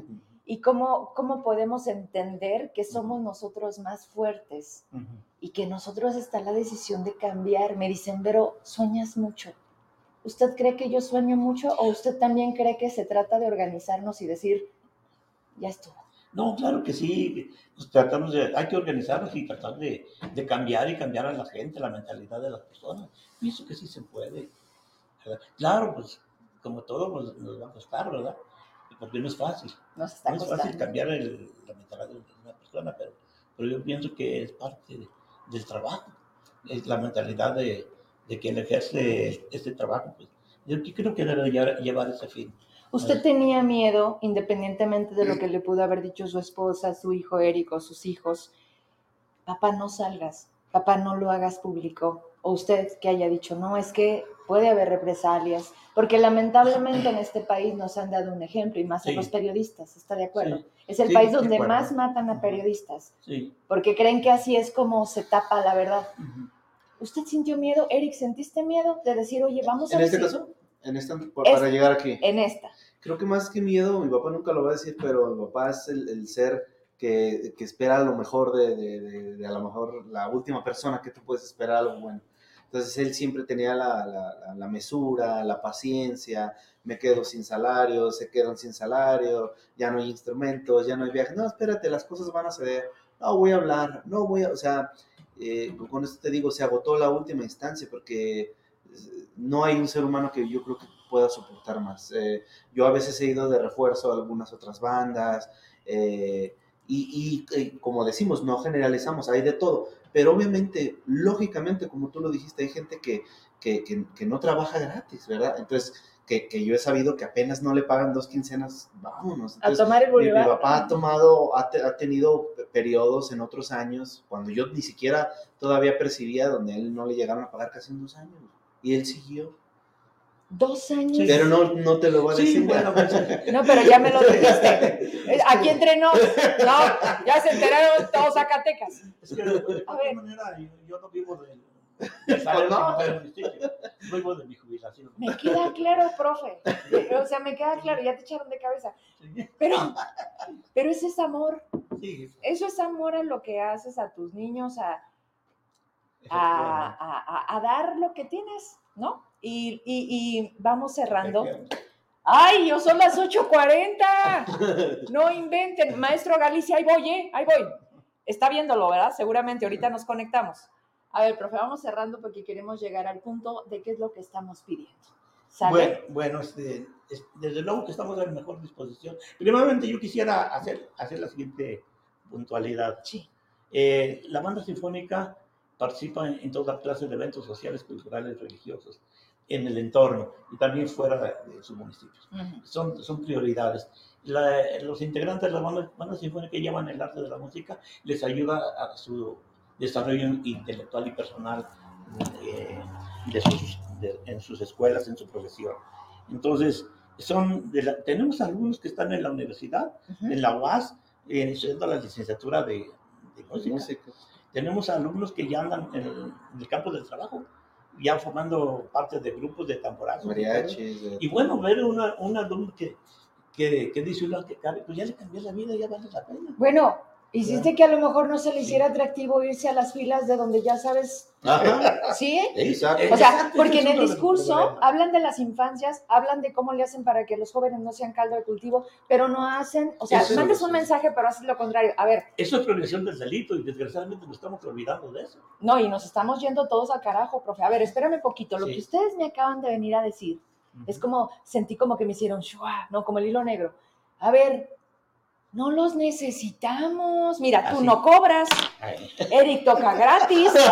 y cómo, cómo podemos entender que somos nosotros más fuertes
Ujú.
Y que nosotros está la decisión de cambiar. Me dicen, pero sueñas mucho. ¿Usted cree que yo sueño mucho o usted también cree que se trata de organizarnos y decir, ya estuvo?
No, claro que sí. Pues tratamos de, hay que organizarnos y tratar de, de cambiar y cambiar a la gente, la mentalidad de las personas. Pienso que sí se puede. ¿verdad? Claro, pues como todo pues, nos va a costar, ¿verdad? porque no es fácil.
Nos está
No es
costando.
fácil cambiar el, la mentalidad de una persona, pero, pero yo pienso que es parte de- del trabajo. Es la mentalidad de, de quien ejerce este trabajo. Pues, yo creo que debe llevar, llevar ese fin.
¿Usted tenía miedo, independientemente de lo que le pudo haber dicho su esposa, su hijo Eric o sus hijos? Papá, no salgas. Papá, no lo hagas público. O usted que haya dicho, no, es que puede haber represalias. Porque lamentablemente en este país nos han dado un ejemplo, y más a los periodistas, ¿está de acuerdo?
Sí,
Es el
sí,
país
de
donde más matan a periodistas,
sí.
porque creen que así es como se tapa la verdad. ¿Usted sintió miedo? Eric, ¿sentiste miedo de decir, oye, vamos a
En este
decir-
caso, en esta,
Es-
para llegar aquí.
En esta.
Creo que más que miedo, mi papá nunca lo va a decir, pero mi papá es el, el ser que, que espera lo mejor de, de- de- de a lo mejor la última persona que tú puedes esperar algo bueno. Entonces él siempre tenía la, la- mesura, la paciencia, me quedo sin salario, se quedan sin salario, ya no hay instrumentos, ya no hay viajes. No, espérate, las cosas van a ceder. No, voy a hablar, no voy a, o sea, eh, con esto te digo, se agotó la última instancia porque eh, no hay un ser humano que yo creo que pueda soportar más. Eh, yo a veces he ido de refuerzo a algunas otras bandas eh, y, y, eh, como decimos, no generalizamos, hay de todo, pero obviamente, lógicamente, como tú lo dijiste, hay gente que, que, que- que no trabaja gratis, ¿verdad? Entonces, que, que yo he sabido que apenas no le pagan dos quincenas, vámonos.
A
Entonces,
tomar el
mi, mi papá ha tomado, ha, te- ha tenido periodos en otros años, cuando yo ni siquiera todavía percibía, donde él no le llegaron a pagar casi en dos años. Y él siguió.
Dos años.
Pero no, no te lo voy a
Sí,
decir.
bueno, pues,
No, pero ya me lo dijiste. Eh, Aquí entre nos. No, ya se enteraron todos Zacatecas.
Es que de, de
A
cualquier
ver.
manera yo, yo no vivo del, del salario
no.
municipio, vivo de mi jubilación.
Me queda claro, profe. O sea, me queda claro, ya te echaron de cabeza.
Sí,
Pero, pero ese es amor.
sí,
Eso es amor a lo que haces a tus niños, a, a- a- a dar lo que tienes, ¿no? Y, y- y vamos cerrando. ¡Ay, yo son las 8.40! No inventen. Maestro Galicia, ahí voy, ¿eh? Ahí voy. Está viéndolo, ¿verdad? Seguramente ahorita nos conectamos. A ver, profe, vamos cerrando porque queremos llegar al punto de qué es lo que estamos pidiendo. ¿Sale?
Bueno, bueno este, es- desde luego que estamos en mejor disposición. Primeramente yo quisiera hacer, hacer la siguiente puntualidad.
Sí.
Eh, la banda sinfónica participa en, en toda clase de eventos sociales, culturales, religiosos en el entorno y también fuera de, sus municipios.
Ujú.
Son, son prioridades. La- los integrantes de la banda, banda sinfónica llevan el arte de la música, les ayuda a su desarrollo intelectual y personal eh, de sus- de- en sus escuelas, en su profesión. Entonces, son de la- tenemos alumnos que están en la universidad,
Ujú.
en la UAS, eh, estudiando la licenciatura de, de música.
Música.
Tenemos alumnos que ya andan en el, en el campo del trabajo, ya formando parte de grupos de tamborazos.
Mariachis.
Y bueno, ver una, un alumno que, que, que dice, uno que cabe, pues ya le cambió la vida, ya vale la pena.
Bueno, hiciste que a lo mejor no se le hiciera atractivo irse a las filas de donde ya sabes,
Ajá.
¿sí?
Exacto.
O sea, porque en el discurso hablan de las infancias, hablan de cómo le hacen para que los jóvenes no sean caldo de cultivo, pero no hacen, o sea,
Eso es
mandas un mensaje, pero haces lo contrario. A ver,
Eso es prevención del delito y desgraciadamente nos estamos olvidando de eso.
no, y nos estamos yendo todos al carajo, profe. A ver, espérame poquito. Lo
Sí.
que ustedes me acaban de venir a decir es como, sentí como que me hicieron shua, no, como el hilo negro. A ver, no los necesitamos. Mira, tú
Así.
no cobras,
Ay,
Eric toca gratis.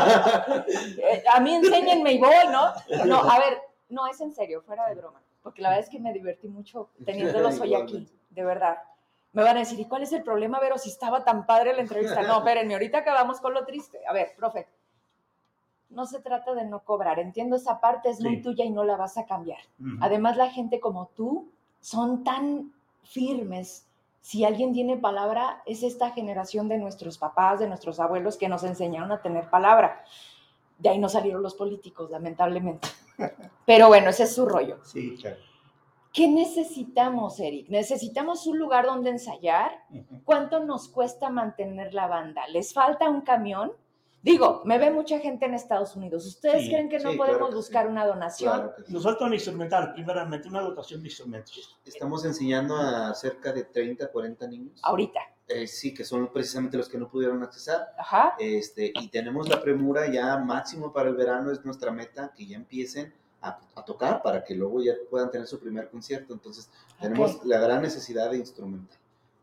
Eh, a mí enséñenme y voy, ¿no? No, a ver, no, es en serio, fuera de broma. Porque la verdad es que me divertí mucho teniéndolos hoy aquí, de verdad. Me van a decir, ¿y cuál es el problema, Vero, si estaba tan padre la entrevista? No, espérenme, ahorita acabamos con lo triste. A ver, profe, no se trata de no cobrar. Entiendo esa parte, es muy
Sí.
tuya y no la vas a cambiar. Además, la gente como tú son tan firmes. Si alguien tiene palabra, es esta generación de nuestros papás, de nuestros abuelos que nos enseñaron a tener palabra. De ahí no salieron los políticos, lamentablemente. Pero bueno, ese es su rollo.
Sí, claro.
¿Qué necesitamos, Eric? ¿Necesitamos un lugar donde ensayar? ¿Cuánto nos cuesta mantener la banda? ¿Les falta un camión? Digo, me ve mucha gente en Estados Unidos. ¿Ustedes
Sí,
creen que no
sí,
podemos
claro que
buscar
sí.
una donación?
Claro que sí.
Nos falta un instrumental, primeramente, una dotación de instrumentos.
Estamos enseñando a cerca de 30, 40 niños.
Ahorita.
Eh, sí, que son precisamente los que no pudieron accesar.
Ajá.
Este, y tenemos la premura ya máximo para el verano, es nuestra meta, que ya empiecen a, a tocar para que luego ya puedan tener su primer concierto. Entonces, tenemos la gran necesidad de instrumental,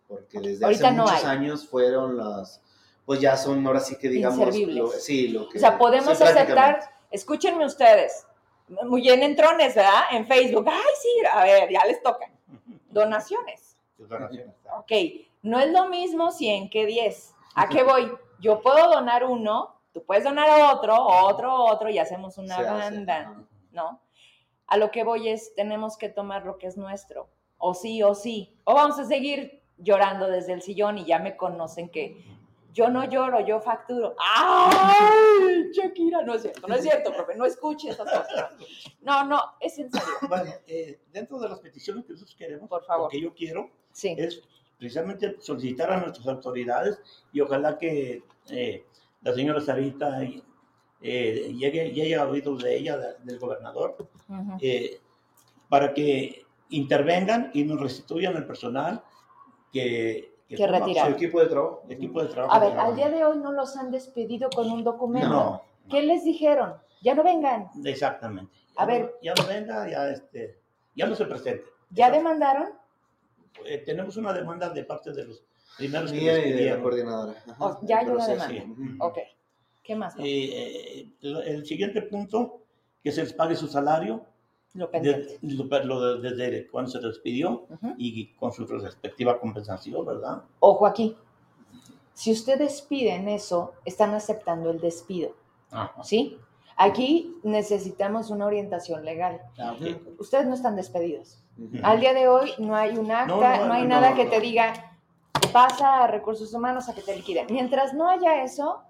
porque desde
Ahorita
hace
no
muchos
hay.
años fueron las, pues ya son ahora sí que digamos,
Inservibles.
lo- sí, lo que...
O sea, podemos aceptar, escúchenme ustedes, muy bien en trones, ¿verdad? En Facebook, ay, sí, a ver, ya les toca. Donaciones.
Donaciones.
Ok, no es lo mismo 100 que 10. ¿A qué voy? Yo puedo donar uno, tú puedes donar otro, otro, otro, y hacemos una
Se
banda. ¿no? A lo que voy es, tenemos que tomar lo que es nuestro, o sí, o sí, o vamos a seguir llorando desde el sillón y ya me conocen que yo no lloro, yo facturo. ¡Ay, Shakira! No es cierto, no es cierto, profe, no escuche esas cosas. No, no, es en serio,
Bueno, eh, dentro de las peticiones que nosotros queremos,
Por favor.
lo que yo quiero
sí.
es precisamente solicitar a nuestras autoridades y ojalá que eh, la señora Sarita eh, llegue, llegue a oídos de ella, de- del gobernador, eh, para que intervengan y nos restituyan el personal que,
Que
forma
retiraron.
Su equipo de trabajo.
equipo de trabajo.
A ver, al día de hoy no los han despedido con un documento.
No,
¿Qué les dijeron? Ya no vengan.
exactamente.
A
Ya
ver.
no- ya no venga, ya, este, ya no se presente.
¿Ya demandaron?
Eh, tenemos una demanda de parte de los primeros que
y de la coordinadora. Ajá,
Oh, ya hay una
demanda.
Ujú.
Ok. ¿Qué más?
Eh, eh, el siguiente punto, que se les pague su salario
Lo pendiente.
de- lo- lo- desde cuando se despidió
Ujú.
y con su respectiva compensación, ¿verdad?
Ojo aquí. Si ustedes piden eso, están aceptando el despido,
Ajá.
¿sí? Aquí necesitamos una orientación legal.
Ah, ok.
Ustedes no están despedidos. Al día de hoy no hay un acta,
No,
no,
no,
hay
no,
nada
no,
que te diga, pasa a recursos humanos a que te liquiden. Mientras no haya eso,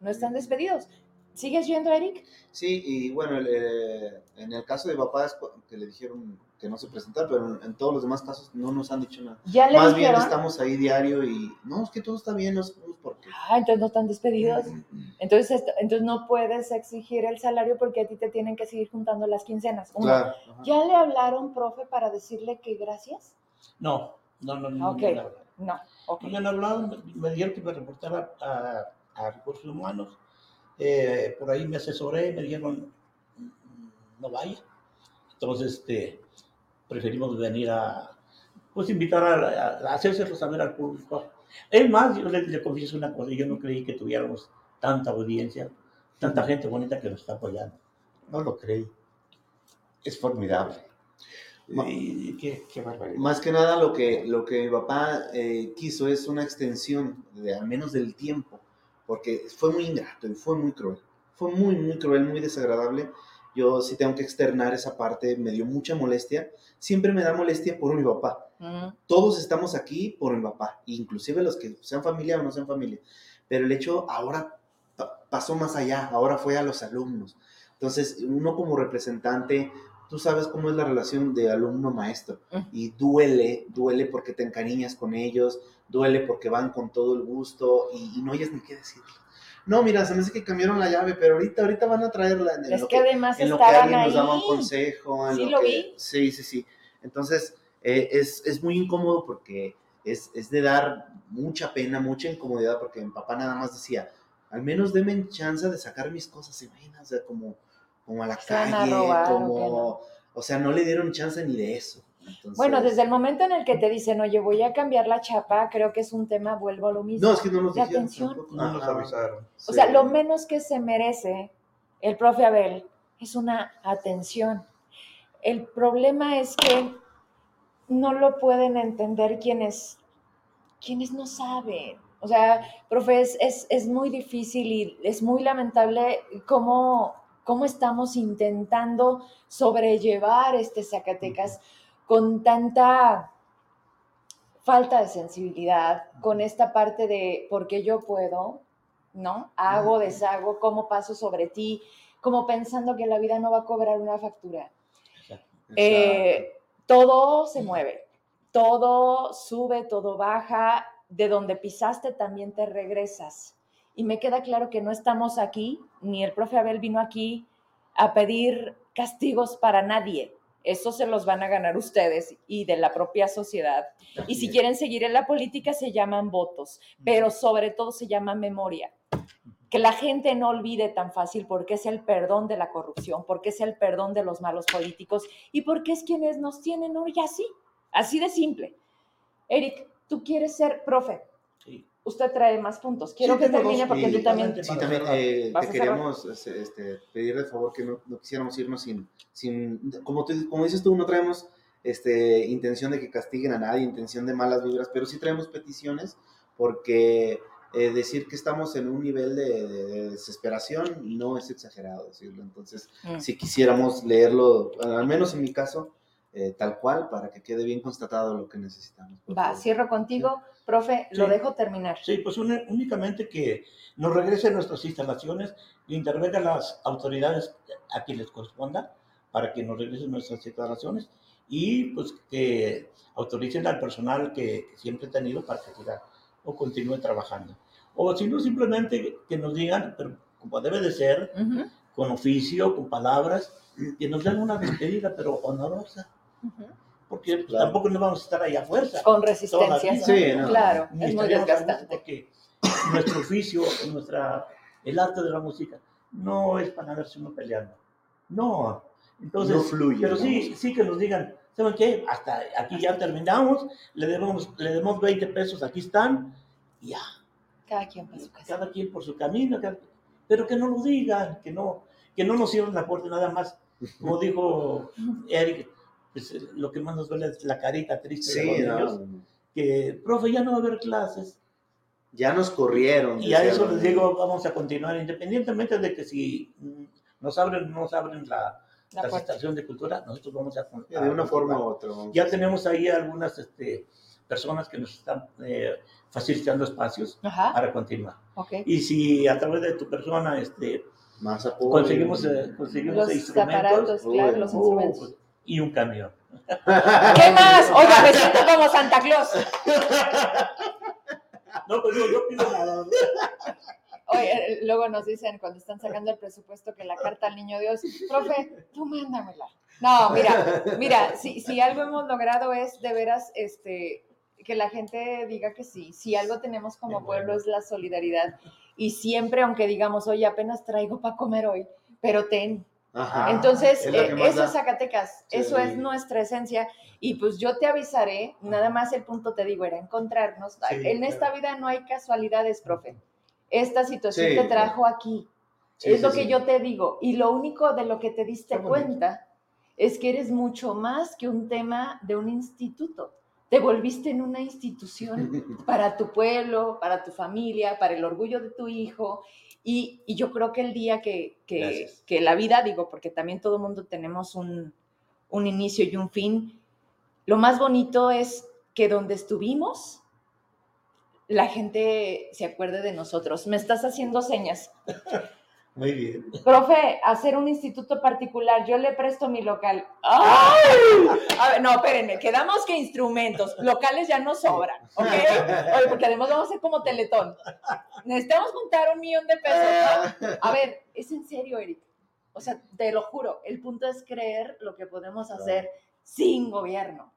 no están despedidos. ¿Sigues yendo, Eric?
Sí, y bueno, el, eh, en el caso de papá es que le dijeron que no se presentara, pero en, en todos los demás casos no nos han dicho nada.
Ya le
Más bien estamos ahí diario y no, es que todo está bien, no sabemos por qué.
Ah, entonces no están despedidos. Entonces, esto- entonces no puedes exigir el salario porque a ti te tienen que seguir juntando las quincenas. Uno.
Claro.
¿Ya le hablaron, profe, para decirle que gracias?
No, no, no, no.
Ok.
no.
No, ok.
No me han hablado, me- me dijeron que me reportara a, a recursos humanos. Eh, por ahí me asesoré, me dijeron, "Mm, no vaya. Entonces, este, preferimos venir a, pues, invitar a, a, a hacérselo saber al público. Es más, yo le, le confieso una cosa, yo no creí que tuviéramos tanta audiencia, tanta gente bonita que nos está apoyando. No lo creí. Es formidable. Y, qué, qué barbaridad.
Más que nada lo que, lo que mi papá eh, quiso es una extensión, de, al menos del tiempo, porque fue muy ingrato y fue muy cruel. Fue muy, muy cruel, muy desagradable. Yo sí tengo que externar esa parte, me dio mucha molestia. Siempre me da molestia por mi papá.
Mm,
Todos estamos aquí por mi papá, inclusive los que sean familia o no sean familia. Pero el hecho ahora pa- pasó más allá, ahora fue a los alumnos. Entonces, uno como representante, tú sabes cómo es la relación de alumno-maestro.
Mm.
Y duele, duele porque te encariñas con ellos, duele porque van con todo el gusto y, y no hayas ni qué decirles. No, mira, se me hace que cambiaron la llave, pero ahorita, ahorita van a traerla. En,
Es
lo
que además
en lo que alguien
ahí.
nos daba un consejo. en
Sí,
lo
lo
que-
vi.
Sí, sí, sí. Entonces, eh, es, es muy incómodo porque es, es de dar mucha pena, mucha incomodidad, porque mi papá nada más decía, al menos denme chance de sacar mis cosas, imagina, o sea, como, como a la
Se
calle,
robar, ¿o
como,
no?
o sea, no le dieron chance ni de eso. Entonces,
Bueno, desde el momento en el que te dicen, oye, voy a cambiar la chapa, creo que es un tema, vuelvo a lo mismo.
No, es que no nos
de
dijeron.
atención.
No nos avisaron.
O
Sí.
sea, lo menos que se merece el profe Abel es una atención. El problema es que no lo pueden entender quienes, quienes no saben. O sea, profe, es, es, es muy difícil y es muy lamentable cómo, cómo estamos intentando sobrellevar este Zacatecas con tanta falta de sensibilidad, con esta parte de porque yo puedo, ¿no? Hago, deshago, cómo paso sobre ti, como pensando que la vida no va a cobrar una factura. Eh, todo se mueve, todo sube, todo baja, de donde pisaste también te regresas. Y me queda claro que no estamos aquí, ni el profe Abel vino aquí a pedir castigos para nadie. Eso se los van a ganar ustedes y de la propia sociedad. Y si quieren seguir en la política se llaman votos, pero sobre todo se llama memoria. que la gente no olvide tan fácil porque es el perdón de la corrupción, porque es el perdón de los malos políticos y porque es quienes nos tienen hoy así, así de simple. Eric, tú quieres ser profe.
Sí.
Usted trae más puntos. Quiero
Sí,
que termine
dos.
porque
Y
tú también.
Sí, también eh,
¿Vas
te queríamos este, pedir de favor que no, no quisiéramos irnos sin, sin como, tú- como dices tú, no traemos este, intención de que castiguen a nadie, intención de malas vibras, pero sí traemos peticiones porque eh, decir que estamos en un nivel de, de desesperación no es exagerado decirlo. Entonces,
Mm.
si quisiéramos leerlo, al menos en mi caso, eh, tal cual, para que quede bien constatado lo que necesitamos.
Va, cierro contigo. Profe, lo
Sí.
dejo terminar.
Sí, pues uni- únicamente que nos regresen nuestras instalaciones intervengan las autoridades a quien les corresponda para que nos regresen nuestras instalaciones y pues que autoricen al personal que, que siempre he tenido para que siga o continúe trabajando. O si no, simplemente que nos digan, pero como debe de ser,
Ujú,
con oficio, con palabras, que nos den una despedida, pero honorosa,
ujú.
Porque pues,
Claro.
tampoco nos vamos a estar ahí a fuerza.
Con resistencia.
Sí, no.
Claro,
Ni
es muy desgastante.
Porque nuestro oficio, nuestra, el arte de la música, no es para andarse uno peleando. No. Entonces,
No fluye,
pero
¿no?
sí, sí que nos digan, ¿saben qué? Hasta aquí ya terminamos, le debemos, le debemos 20 pesos, aquí están, y ya,
Cada quien para su casa.
cada quien por su camino, cada- pero que no lo digan, que no, que no nos cierren la puerta nada más. Como dijo Eric, pues, eh, lo que más nos duele es la carita triste de
Sí,
los niños,
no,
que, profe, ya no va a haber clases.
ya nos corrieron.
Y a eso les digo, vamos a continuar, independientemente de que si mm, nos abren o no nos abren la,
La
estación de cultura, nosotros vamos a...
de una
a-
forma u otra.
Ya
a-
tenemos ahí algunas este, personas que nos están eh, facilitando espacios
Ajá,
para continuar.
ok.
Y si a través de tu persona este,
más apoyo.
conseguimos, eh, conseguimos
Los
instrumentos
aparatos, claro, los
uh,
instrumentos.
pues, y un camión.
¿Qué más? Oiga, me siento como Santa Claus.
No, pues no, no pido nada.
Oye, luego nos dicen cuando están sacando el presupuesto que la carta al niño Dios, profe, tú mándamela. No, mira, mira, si, si algo hemos logrado es de veras este, que la gente diga que sí. Si algo tenemos como pueblo es la solidaridad. Y siempre, aunque digamos, oye, apenas traigo para comer hoy, pero ten.
Ajá.
Entonces,
es
eh, eso es Zacatecas,
Sí.
eso es nuestra esencia. Y pues yo te avisaré, nada más el punto te digo, era encontrarnos.
Sí,
en esta vida no hay casualidades, profe. Esta situación
Sí,
te trajo aquí. Es lo que yo te digo. Y lo único de lo que te diste cuenta es que eres mucho más que un tema de un instituto. Te volviste en una institución para tu pueblo, para tu familia, para el orgullo de tu hijo. Y, y yo creo que el día que, que, que la vida, digo, porque también todo mundo tenemos un, un inicio y un fin, lo más bonito es que donde estuvimos, la gente se acuerde de nosotros. Me estás haciendo señas.
Muy bien.
Profe, hacer un instituto particular, yo le presto mi local. ¡Ay! A ver, no, espérenme, quedamos que instrumentos, locales ya no sobran, ¿ok? Oye, porque además vamos a hacer como teletón. Necesitamos juntar un millón de pesos, ¿no? A ver, es en serio, Eric. O sea, te lo juro, el punto es creer lo que podemos hacer sin gobierno.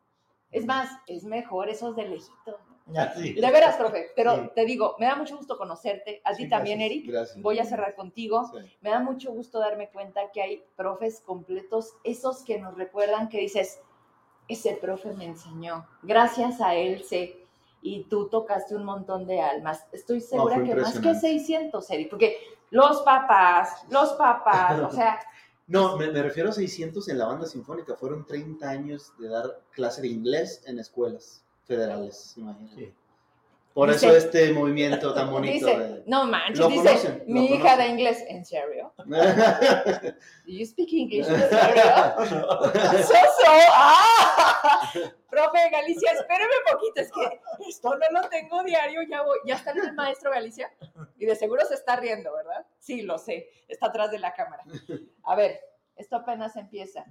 Es más, es mejor esos de lejito.
Así.
De veras, profe, pero
Sí.
te digo, me da mucho gusto conocerte, a ti
Sí,
también,
gracias,
Eric.
Gracias.
Voy a cerrar contigo.
Sí.
Me da mucho gusto darme cuenta que hay profes completos, esos que nos recuerdan que dices, ese profe me enseñó, gracias a él sé, y tú tocaste un montón de almas. Estoy segura que más que
impresionante.
600, Eric, porque los papás, los papás, o sea,
No, me, me refiero a 600 en la banda sinfónica. Fueron 30 años de dar clase de inglés en escuelas federales, imagínate.
Sí.
Por
Dice-
eso este movimiento tan bonito.
dice, no manches, dice,
conocen,
mi hija
conocen.
de inglés, ¿en serio?
de-
Do you speak English? ¿En serio? ¡Soso! ¡Ah! Profe Galicia, espéreme un poquito, es que esto no lo tengo diario, ya voy. ¿Ya está el maestro Galicia? Y de seguro se está riendo, ¿verdad? Sí, lo sé, está atrás de la cámara. A ver, esto apenas empieza.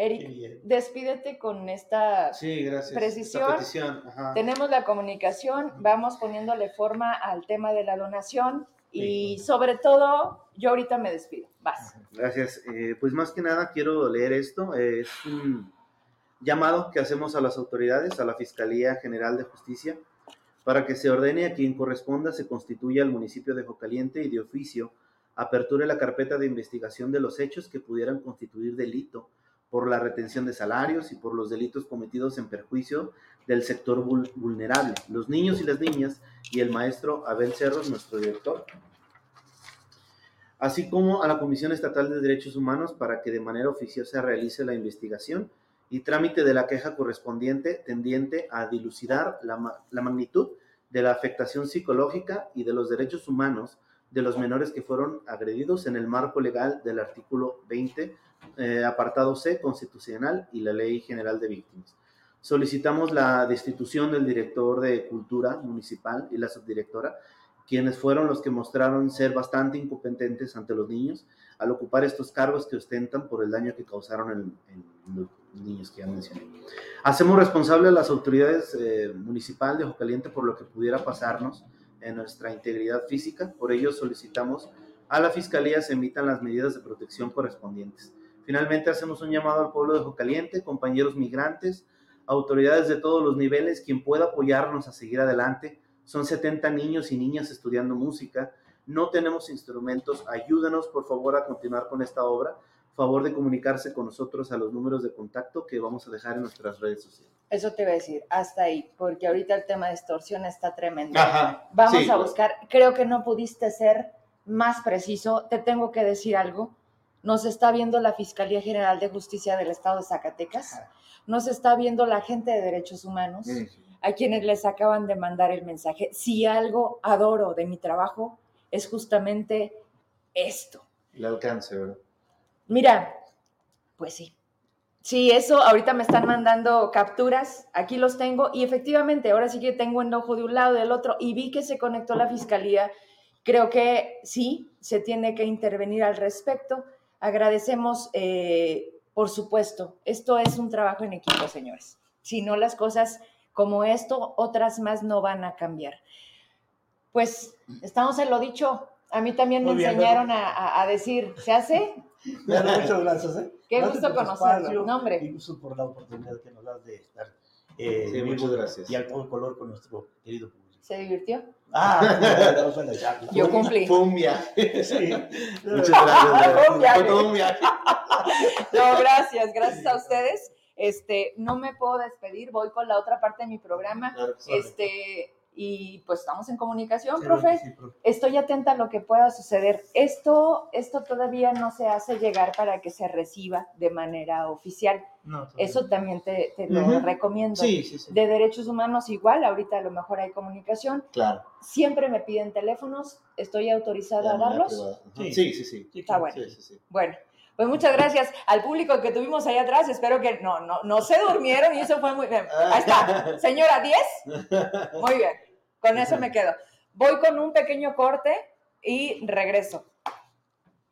Eric,
bien.
despídete con esta...
sí, gracias.
Precisión.
Esta.
Tenemos la comunicación, vamos poniéndole forma al tema de la donación y sobre todo, yo ahorita me despido. Vas.
Gracias. Eh, pues más que nada quiero leer esto. Eh, es un llamado que hacemos a las autoridades, a la Fiscalía General de Justicia, para que se ordene a quien corresponda se constituya el municipio de Jocaliente y de oficio aperture la carpeta de investigación de los hechos que pudieran constituir delito por la retención de salarios y por los delitos cometidos en perjuicio del sector vulnerable, los niños y las niñas, y el maestro Abel Cerros, nuestro director, así como a la Comisión Estatal de Derechos Humanos para que de manera oficiosa realice la investigación y trámite de la queja correspondiente tendiente a dilucidar la, la magnitud de la afectación psicológica y de los derechos humanos de los menores que fueron agredidos en el marco legal del artículo 20, eh, apartado C constitucional y la Ley General de Víctimas. Solicitamos la destitución del director de Cultura Municipal y la subdirectora, quienes fueron los que mostraron ser bastante incompetentes ante los niños al ocupar estos cargos que ostentan por el daño que causaron en, los niños que ya mencioné. Hacemos responsable a las autoridades eh, municipales de Jocaliente por lo que pudiera pasarnos en nuestra integridad física. Por ello solicitamos a la Fiscalía se emitan las medidas de protección correspondientes. Finalmente hacemos un llamado al pueblo de Jocaliente, compañeros migrantes, autoridades de todos los niveles, quien pueda apoyarnos a seguir adelante. Son 70 niños y niñas estudiando música. No tenemos instrumentos. Ayúdenos, por favor, a continuar con esta obra. Favor de comunicarse con nosotros a los números de contacto que vamos a dejar en nuestras redes sociales.
Eso te iba a decir, hasta ahí, porque ahorita el tema de extorsión está tremendo. Vamos a buscar, creo que no pudiste ser más preciso, te tengo que decir algo. Nos está viendo la Fiscalía General de Justicia del Estado de Zacatecas, nos está viendo la gente de derechos humanos, a quienes les acaban de mandar el mensaje. Si algo adoro de mi trabajo es justamente esto.
El alcance, ¿verdad?
Mira, pues sí, Sí, eso, ahorita me están mandando capturas, aquí los tengo y efectivamente, ahora sí que tengo enojo de un lado y del otro y vi que se conectó la fiscalía. Creo que sí, se tiene que intervenir al respecto. Agradecemos, eh, por supuesto, esto es un trabajo en equipo, señores. Si no, las cosas como esto, otras más no van a cambiar. Pues estamos en lo dicho. A mí también me enseñaron a, a decir, ¿se hace?
muchas gracias. ¿eh?
Qué gusto conocerlo.
Nombre. Y gusto por la oportunidad que nos das de estar. Eh,
sí, muchas gracias.
Y al todo color con nuestro querido público.
¿Se divirtió?
Ah,
Yo cumplí.
Fue un viaje.
Sí.
Muchas gracias.
Fue un viaje.
Fue todo un viaje.
No, gracias, gracias a ustedes. Este, no me puedo despedir, voy con la otra parte de mi programa.
Claro,
este, y pues estamos en comunicación, profe. Estoy atenta a lo que pueda suceder. Esto, esto todavía no se hace llegar para que se reciba de manera oficial. Eso también te, lo recomiendo. de derechos humanos igual, ahorita a lo mejor hay comunicación.
Claro.
Siempre me piden teléfonos, ¿estoy autorizada a darlos?
Sí, sí, sí.
Está bueno. Bueno. Pues muchas gracias al público que tuvimos ahí atrás. Espero que no, no, no se durmieron y eso fue muy bien. Ahí está. Señora, 10. Muy bien. Con eso me quedo. Voy con un pequeño corte y regreso.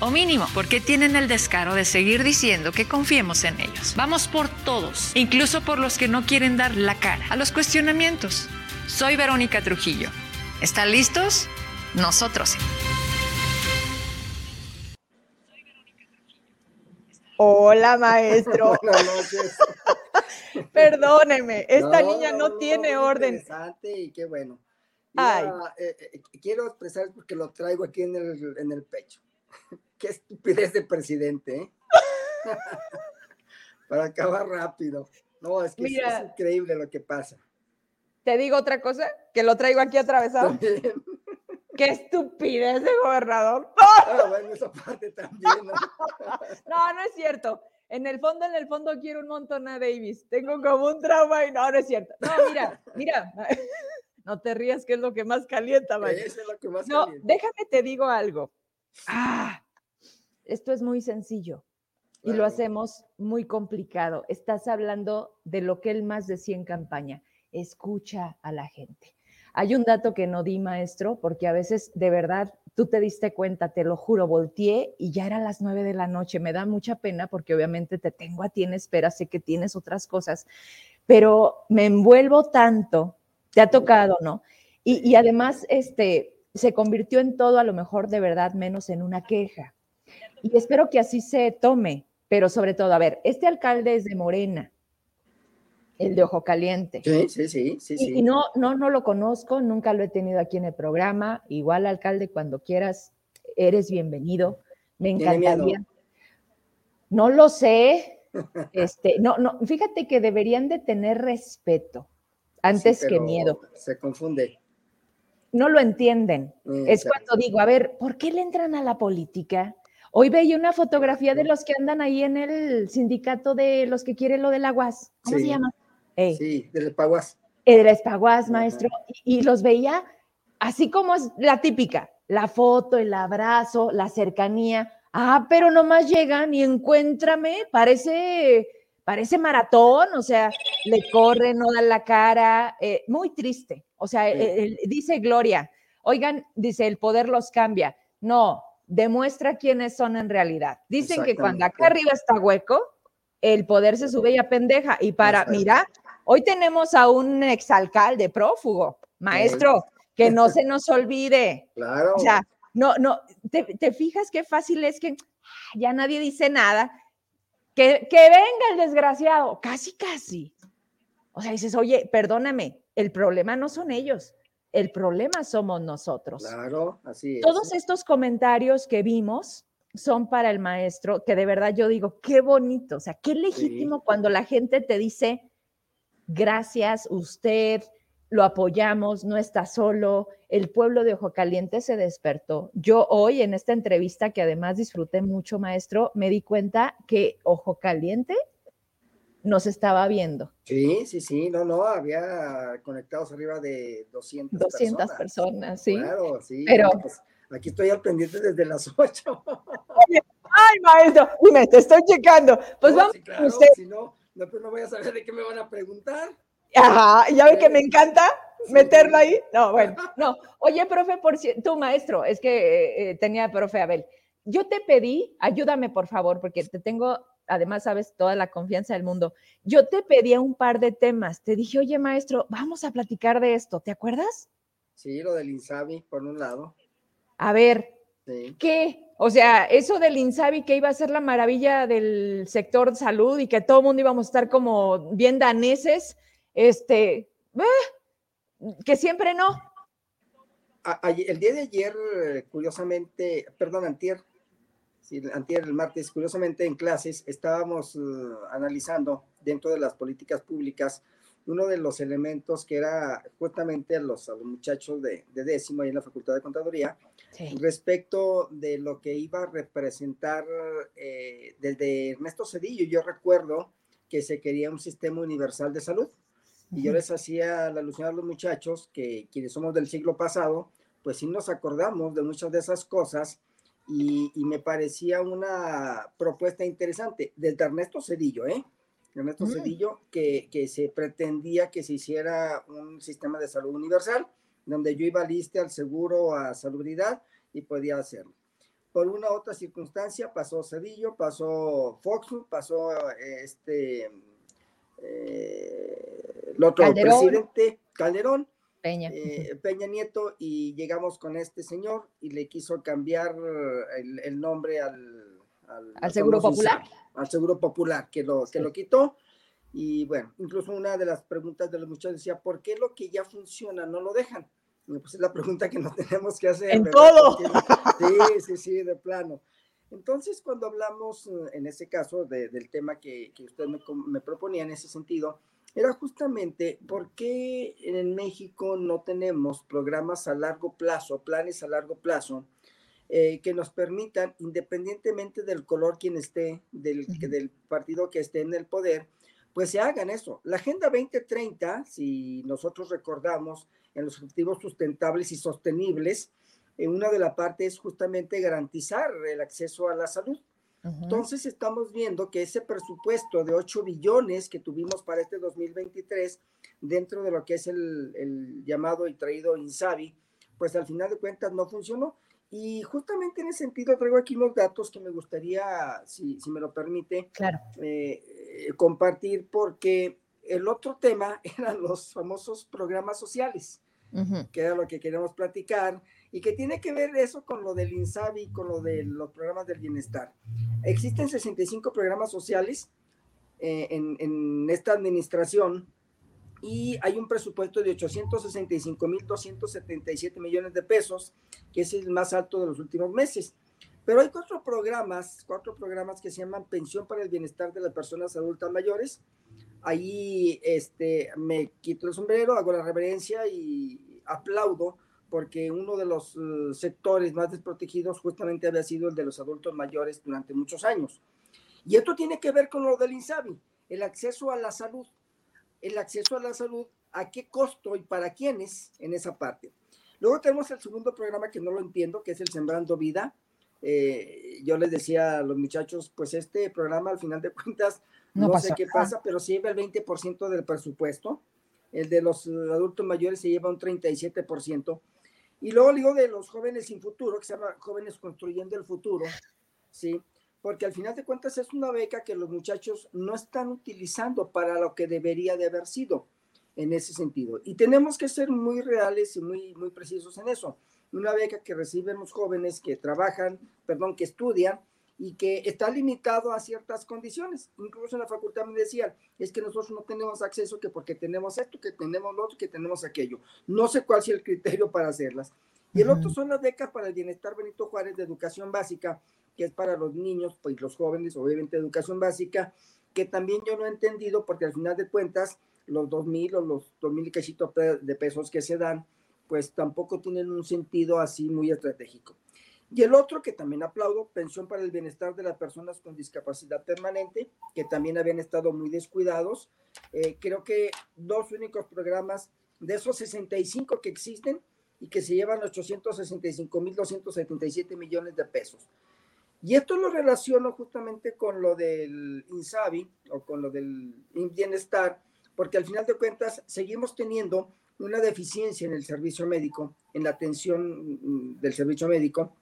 o mínimo, porque tienen el descaro de seguir diciendo que confiemos en ellos. Vamos por todos, incluso por los que no quieren dar la cara a los cuestionamientos. Soy Verónica Trujillo. ¿Están listos? Nosotros.
Hola, maestro.
Buenas noches.
Perdóneme, esta niña no, tiene orden.
Interesante y qué bueno.
Ay.
Eh, eh, quiero expresar porque lo traigo aquí en el, en el pecho. qué estupidez de presidente, ¿eh? Para acabar rápido. No, es que es, es increíble lo que pasa.
¿Te digo otra cosa? Que lo traigo aquí atravesado.
También.
¡Qué estupidez de gobernador!
Ah, bueno, esa parte también. ¿no?
No, no es cierto. En el fondo, en el fondo quiero un montón a Davis. Tengo como un trauma y no, no es cierto. No, mira, mira. No te rías, que es lo que más calienta.
Eso es lo que más
No,
calienta.
déjame te digo algo. Ah, esto es muy sencillo y lo hacemos muy complicado. Estás hablando de lo que él más decía en campaña. Escucha a la gente. Hay un dato que no di, maestro, porque a veces de verdad tú te diste cuenta, te lo juro, volteé y ya era las nueve de la noche. Me da mucha pena porque obviamente te tengo a ti en espera, sé que tienes otras cosas, pero me envuelvo tanto, te ha tocado, ¿no? Y, y además, este, se convirtió en todo a lo mejor de verdad menos en una queja. Y espero que así se tome, pero sobre todo, a ver, este alcalde es de Morena, el de Ojo Caliente.
Sí, sí, sí, sí,
Y,
sí.
y no, no, no lo conozco, nunca lo he tenido aquí en el programa. Igual, alcalde, cuando quieras, eres bienvenido. Me encantaría. No lo sé. Este, no, no, fíjate que deberían de tener respeto antes
Sí,
que miedo.
Se confunde.
No lo entienden. Es
Exacto.
cuando digo, a ver, ¿por qué le entran a la política? Hoy veía una fotografía de los que andan ahí en el sindicato de los que quieren lo del aguas. ¿Cómo se llama?
Sí, del Paguas.
el Espaguas,
Ajá.
maestro, y, y los veía así como es la típica, la foto, el abrazo, la cercanía. Ah, pero nomás llegan y encuéntrame, parece, parece maratón, o sea, le corren, no dan la cara, eh, muy triste. O sea,
Sí.
eh, dice Gloria, oigan, dice, el poder los cambia. No, demuestra quiénes son en realidad. Dicen que cuando acá arriba está hueco, el poder se sube y pendeja. Y para, mira, Hoy tenemos a un exalcalde prófugo, maestro, que no se nos olvide.
Claro.
O sea, no, no, te, te fijas qué fácil es que ya nadie dice nada. Que, que venga el desgraciado, casi, casi. O sea, dices, oye, perdóname, el problema no son ellos, el problema somos nosotros.
claro, así es.
Todos estos comentarios que vimos son para el maestro, que de verdad yo digo, qué bonito, o sea, qué legítimo cuando la gente te dice, gracias, usted, lo apoyamos, no está solo, el pueblo de Ojo Caliente se despertó. Yo hoy en esta entrevista, que además disfruté mucho, maestro, me di cuenta que Ojo Caliente nos estaba viendo.
Sí, sí, sí, no, no, había conectados arriba de 200,
200 personas, ¿sí?
Claro, sí.
Pero-
pues, aquí estoy al pendiente desde las 8.
Ay, maestro, dime, te estoy checando. Pues
No,
vamos
sí, claro,
usted.
Si no, no, pues no voy a saber de qué me van a preguntar.
Ajá, ya ve que me encanta meterlo ahí. No, bueno, no. Oye, profe, por si, tú maestro, es que eh, eh, tenía profe Abel. Yo te pedí, ayúdame por favor, porque te tengo, además sabes, toda la confianza del mundo. Yo te pedía un par de temas. Te dije, oye, maestro, vamos a platicar de esto. ¿Te acuerdas?
Sí, lo del Insabi, por un lado.
A ver,
Sí.
¿qué? O sea, eso del Insabi que iba a ser la maravilla del sector salud y que todo el mundo íbamos a estar como bien daneses, este, eh, que siempre no.
A- el día de ayer, eh, curiosamente, perdón, antier, sí, antier, el martes, curiosamente en clases estábamos eh, analizando dentro de las políticas públicas uno de los elementos que era justamente a los, a los muchachos de, de décimo ahí en la Facultad de Contaduría, respecto de lo que iba a representar eh, desde Ernesto Cedillo. Yo recuerdo que se quería un sistema universal de salud. Y yo les hacía la alusión a los muchachos que quienes somos del siglo pasado, pues sí nos acordamos de muchas de esas cosas y, y me parecía una propuesta interesante desde Ernesto Cedillo, ¿eh? Ernesto
Mm.
Cedillo, que, que se pretendía que se hiciera un sistema de salud universal, donde yo iba lista al seguro, a salubridad y podía hacerlo. Por una otra circunstancia pasó Cedillo, pasó Fox, pasó este, eh, el otro
Calderón.
presidente Calderón,
Peña.
eh, Peña Nieto y llegamos con este señor y le quiso cambiar el, el nombre al, al,
¿Al Seguro Popular?
Al Seguro Popular, que lo, que lo quitó. Y bueno, incluso una de las preguntas de los muchachos decía, ¿por qué lo que ya funciona no lo dejan? Y pues es la pregunta que nos tenemos que hacer.
En
¿verdad?
todo.
Porque- sí, sí, sí, de plano. Entonces, cuando hablamos, eh, en ese caso, de- del tema que, que usted me, me proponía en ese sentido, era justamente por qué en México no tenemos programas a largo plazo, planes a largo plazo, eh, que nos permitan, independientemente del color quien esté, del, que- del partido que esté en el poder, pues se hagan eso. La Agenda 2030, si nosotros recordamos en los objetivos sustentables y sostenibles, en una de las partes es justamente garantizar el acceso a la salud. Entonces estamos viendo que ese presupuesto de 8 billones que tuvimos para este 2023, dentro de lo que es el, el llamado y traído INSABI, pues al final de cuentas no funcionó. Y justamente en ese sentido traigo aquí unos datos que me gustaría, si, si me lo permite,
Claro.
eh, eh, compartir porque el otro tema eran los famosos programas sociales que era lo que queremos platicar, y que tiene que ver eso con lo del INSABI, con lo de los programas del bienestar. Existen 65 programas sociales eh, en, en esta administración y hay un presupuesto de 865.277 millones de pesos, que es el más alto de los últimos meses. Pero hay cuatro programas, cuatro programas que se llaman Pensión para el Bienestar de las Personas Adultas Mayores. Ahí este, me quito el sombrero, hago la reverencia y aplaudo porque uno de los uh, sectores más desprotegidos justamente había sido el de los adultos mayores durante muchos años. Y esto tiene que ver con lo del INSABI, el acceso a la salud. El acceso a la salud, ¿a qué costo y para quiénes en esa parte? Luego tenemos el segundo programa que no lo entiendo, que es el Sembrando Vida. Eh, yo les decía a los muchachos, pues este programa al final de cuentas,
No
no, sé qué pasa, pero se lleva el 20% del presupuesto. El de los adultos mayores se lleva un 37%. Y luego digo de los jóvenes sin futuro, que se llama Jóvenes Construyendo el Futuro, ¿sí? Porque al final de cuentas es una beca que los muchachos no están utilizando para lo que debería de haber sido en ese sentido. Y tenemos que ser muy reales y muy, muy precisos en eso. Una beca que reciben los jóvenes que trabajan, perdón, que estudian y que está limitado a ciertas condiciones. Incluso en la facultad me decían, es que nosotros no tenemos acceso que porque tenemos esto, que tenemos lo otro, que tenemos aquello. No sé cuál sea el criterio para hacerlas. Y el otro son las becas para el bienestar Benito Juárez de educación básica, que es para los niños, pues los jóvenes, obviamente educación básica, que también yo no he entendido porque al final de cuentas los dos mil o los dos mil y cachito pe- de pesos que se dan, pues tampoco tienen un sentido así muy estratégico. Y el otro que también aplaudo, pensión para el bienestar de las personas con discapacidad permanente, que también habían estado muy descuidados. Eh, creo que dos únicos programas de esos 65 que existen y que se llevan 865.277 millones de pesos. Y esto lo relaciono justamente con lo del INSABI o con lo del bienestar, porque al final de cuentas seguimos teniendo una deficiencia en el servicio médico, en la atención mm, del servicio médico,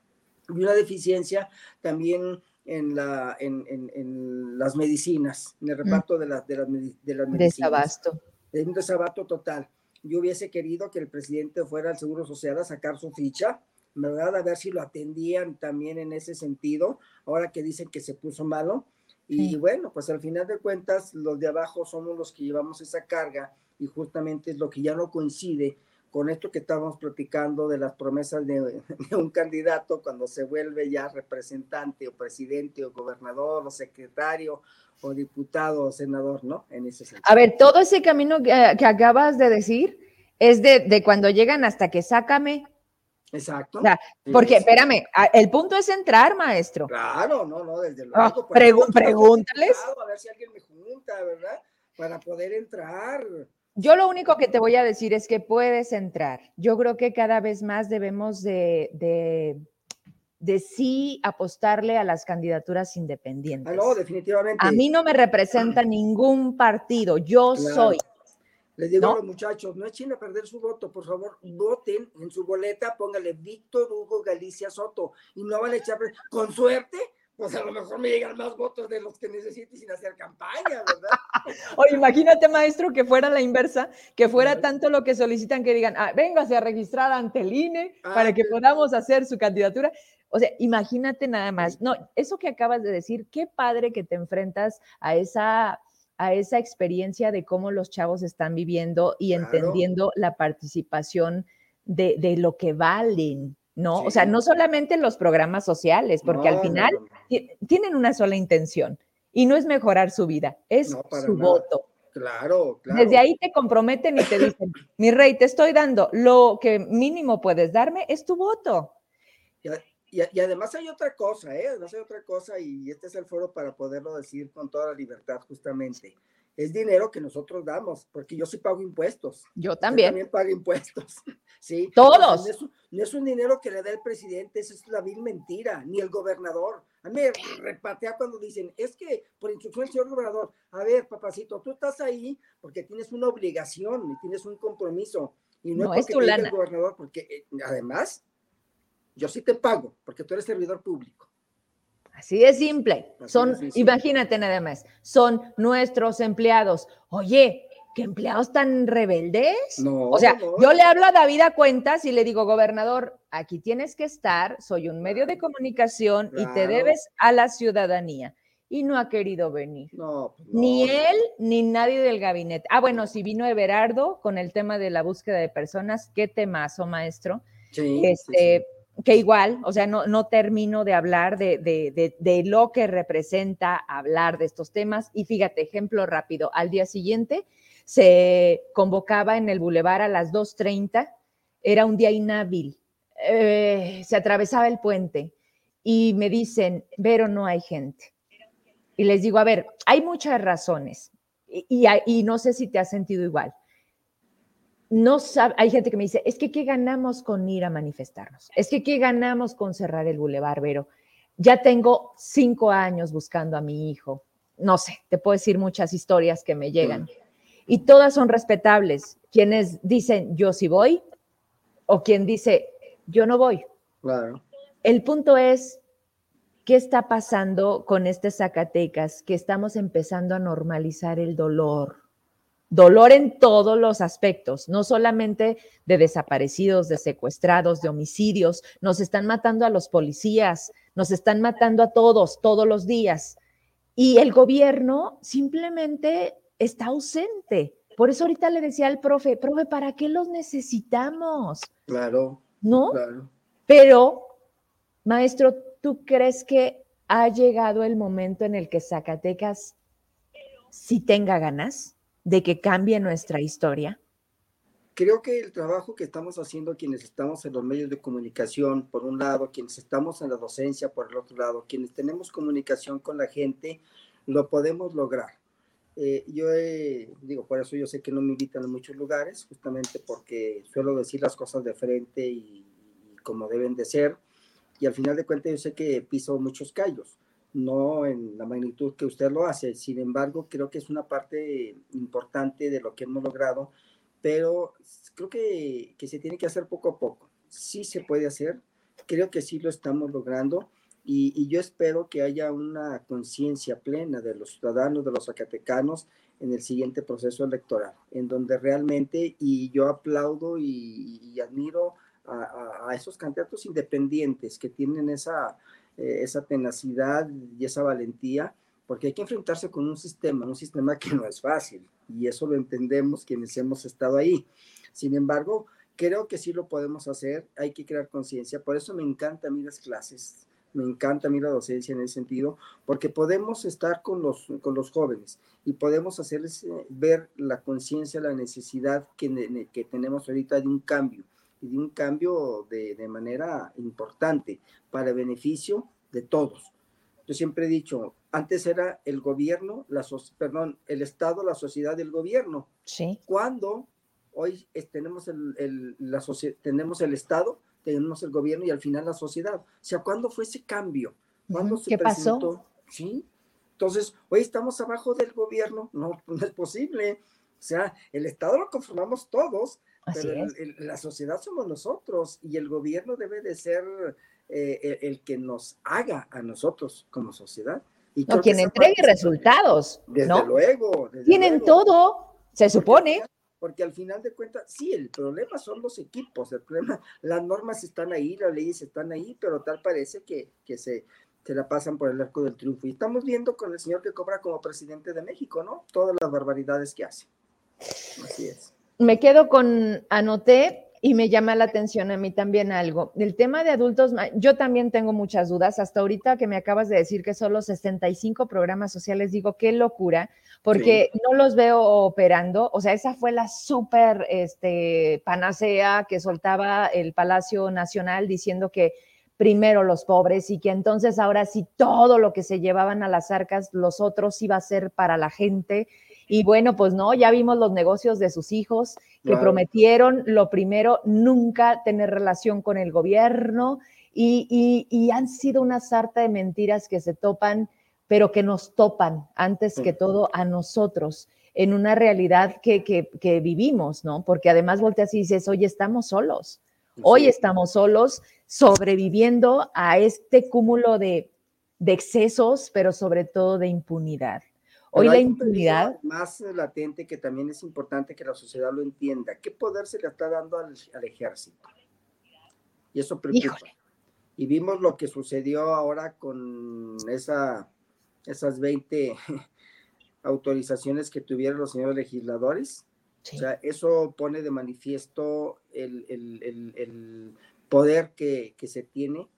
y una deficiencia también en, la, en, en, en las medicinas, en el reparto de, las de, las medi- de las medicinas.
Desabasto.
Es un desabato total. Yo hubiese querido que el presidente fuera al Seguro Social a sacar su ficha, ¿verdad? A ver si lo atendían también en ese sentido, ahora que dicen que se puso malo. Y
Sí.
bueno, pues al final de cuentas, los de abajo somos los que llevamos esa carga y justamente es lo que ya no coincide con esto que estábamos platicando de las promesas de, de un candidato cuando se vuelve ya representante o presidente o gobernador o secretario o diputado o senador, ¿no? En ese sentido.
A ver, todo ese camino que, que acabas de decir es de, de cuando llegan hasta que sácame.
Exacto.
O sea,
Sí,
Porque, espérame, el punto es entrar, maestro.
Claro, no, no, desde luego.
Ah,
eso estoy
pregúntales.
A ver si alguien me junta, ¿verdad? Para poder entrar.
Yo lo único que te voy a decir es que puedes entrar. Yo creo que cada vez más debemos de, de, de sí apostarle a las candidaturas independientes.
Ah, no, definitivamente.
A mí no me representa ningún partido, yo
Claro.
soy.
Les digo
¿no?
a los muchachos, no echen a perder su voto, por favor, voten en su boleta, póngale Víctor Hugo Galicia Soto y no van a echar, con suerte, pues a lo mejor me llegan más votos de los que necesito sin hacer campaña, ¿verdad?
o imagínate, maestro, que fuera la inversa, que fuera tanto lo que solicitan que digan, ah, véngase a registrar ante el INE para que podamos hacer su candidatura. O sea, imagínate nada más. No, eso que acabas de decir, qué padre que te enfrentas a esa a esa experiencia de cómo los chavos están viviendo y entendiendo la participación de, de, lo que valen, ¿no? O sea, no solamente en los programas sociales, porque al final tienen una sola intención y no es mejorar su vida, es su voto.
Claro, claro.
Desde ahí te comprometen y te dicen, mi rey, te estoy dando lo que mínimo puedes darme, es tu voto.
Y, y, además hay otra cosa, ¿eh? Además hay otra cosa y este es el foro para poderlo decir con toda la libertad justamente es dinero que nosotros damos, porque yo sí pago impuestos.
Yo también. Yo
también pago impuestos. Sí.
Todos.
no, es, un dinero que le da el presidente, eso es la vil mentira, ni el gobernador. A mí me repatea cuando dicen, es que por instrucción del señor gobernador, a ver, papacito, tú estás ahí porque tienes una obligación y tienes un compromiso. Y no, es, porque tu el gobernador, porque eh, además, yo sí te pago, porque tú eres servidor público.
Así de simple. son, imagínate nada más, son nuestros empleados. Oye, ¿qué empleados tan rebeldes? No, o sea, yo le hablo a David a cuentas y le digo, gobernador, aquí tienes que estar, soy un medio de comunicación y te debes a la ciudadanía. Y no ha querido venir. No, pues Ni él ni nadie del gabinete. Ah, bueno, si vino Everardo con el tema de la búsqueda de personas, qué temazo, maestro. Sí, este, que igual, o sea, no, no termino de hablar de, de, de, lo que representa hablar de estos temas. Y fíjate, ejemplo rápido, al día siguiente se convocaba en el bulevar a las 2.30, era un día inhábil, eh, se atravesaba el puente y me dicen, pero no hay gente. Y les digo, a ver, hay muchas razones y, y no sé si te has sentido igual no sabe, hay gente que me dice, es que qué ganamos con ir a manifestarnos, es que qué ganamos con cerrar el bulevar, pero ya tengo cinco años buscando a mi hijo, no sé, te puedo decir muchas historias que me llegan y todas son respetables, quienes dicen yo sí voy o quien dice yo no voy. Claro. El punto es, ¿qué está pasando con este Zacatecas? Que estamos empezando a normalizar el dolor dolor en todos los aspectos, no solamente de desaparecidos, de secuestrados, de homicidios, nos están matando a los policías, nos están matando a todos, todos los días. Y el gobierno simplemente está ausente. Por eso ahorita le decía al profe, profe, ¿para qué los necesitamos?
Claro.
¿No?
Claro.
Pero, maestro, ¿tú crees que ha llegado el momento en el que Zacatecas sí tenga ganas? De que cambie nuestra historia?
Creo que el trabajo que estamos haciendo quienes estamos en los medios de comunicación, por un lado, quienes estamos en la docencia, por el otro lado, quienes tenemos comunicación con la gente, lo podemos lograr. Eh, yo digo, por eso yo sé que no me invitan a muchos lugares, justamente porque suelo decir las cosas de frente y, y como deben de ser. Y al final de cuentas yo sé que piso muchos callos no en la magnitud que usted lo hace. Sin embargo, creo que es una parte importante de lo que hemos logrado, pero creo que, que se tiene que hacer poco a poco. Sí se puede hacer, creo que sí lo estamos logrando. Y, yo espero que haya una conciencia plena de los ciudadanos, de los zacatecanos, en el siguiente proceso electoral, en donde realmente, y yo aplaudo y, y admiro a, esos candidatos independientes que tienen esa, eh, esa tenacidad y esa valentía, porque hay que enfrentarse con un sistema, un sistema que no es fácil, y eso lo entendemos quienes hemos estado ahí. Sin embargo, creo que sí lo podemos hacer, hay que crear conciencia, por eso me encanta a mí las clases, me encanta a mí la docencia en ese sentido, porque podemos estar con los, con los jóvenes y podemos hacerles eh, ver la conciencia, la necesidad que, que tenemos ahorita de un cambio y de un cambio de, de manera importante para beneficio de todos. Yo siempre he dicho, antes era el gobierno, la perdón, el Estado, la sociedad del gobierno.
Sí.
Cuando hoy tenemos el, la tenemos el Estado, tenemos el gobierno y al final la sociedad. O sea, ¿cuándo fue ese cambio? ¿Cuándo
se ¿Qué
presentó? pasó? Sí. Entonces, hoy estamos abajo del gobierno. No, no es posible. O sea, el Estado lo conformamos todos, pero la sociedad somos nosotros y el gobierno debe de ser eh, el, que nos haga a nosotros como sociedad.
Y no, quien entregue resultados.
Desde luego.
Tienen todo, se supone.
Porque al final de cuentas, sí, el problema son los equipos, el problema, las normas están ahí, las leyes están ahí, pero tal parece que, que se, se la pasan por el arco del triunfo. Y estamos viendo con el señor que cobra como presidente de México, ¿no? Todas las barbaridades que hace. Así es.
Me quedo con, anoté y me llama la atención a mí también algo. El tema de adultos, yo también tengo muchas dudas. Hasta ahorita que me acabas de decir que solo 65 programas sociales, digo, qué locura, porque no los veo operando. O sea, esa fue la súper este, panacea que soltaba el Palacio Nacional diciendo que primero los pobres y que entonces ahora sí todo lo que se llevaban a las arcas, los otros iba a ser para la gente. Y bueno, pues no, ya vimos los negocios de sus hijos que prometieron, lo primero, nunca tener relación con el gobierno y, y, han sido una sarta de mentiras que se topan, pero que nos topan antes que todo a nosotros en una realidad que, que, que vivimos, ¿no? Porque además volteas y dices, oye, estamos solos. Hoy estamos solos sobreviviendo a este cúmulo de, excesos, pero sobre todo de impunidad. Hoy la impunidad...
Más latente que también es importante que la sociedad lo entienda. ¿Qué poder se le está dando al, ejército? Y eso preocupa. Y vimos lo que sucedió ahora con esa, esas 20 autorizaciones que tuvieron los señores legisladores o sea, eso pone de manifiesto el, poder que, se tiene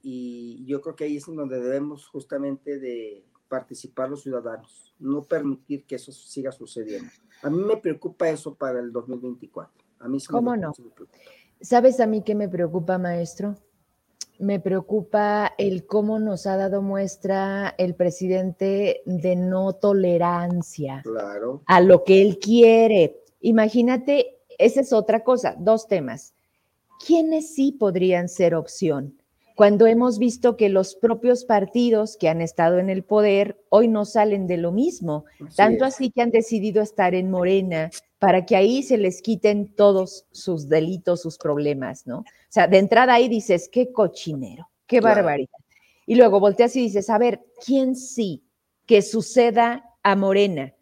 y yo creo que ahí es en donde debemos justamente de participar los ciudadanos, no permitir que eso siga sucediendo. A mí me preocupa eso para el 2024. A mí
¿Cómo no? ¿Sabes a mí qué me preocupa, maestro? Me preocupa el cómo nos ha dado muestra el presidente de no tolerancia a lo que él quiere. Imagínate, esa es otra cosa, dos temas. ¿Quiénes sí podrían ser opción? Cuando hemos visto que los propios partidos que han estado en el poder hoy no salen de lo mismo, tanto así que han decidido estar en Morena para que ahí se les quiten todos sus delitos, sus problemas, ¿no? O sea, de entrada ahí dices, qué cochinero, qué barbaridad. Y luego volteas y dices, a ver, ¿quién sí que suceda a Morena?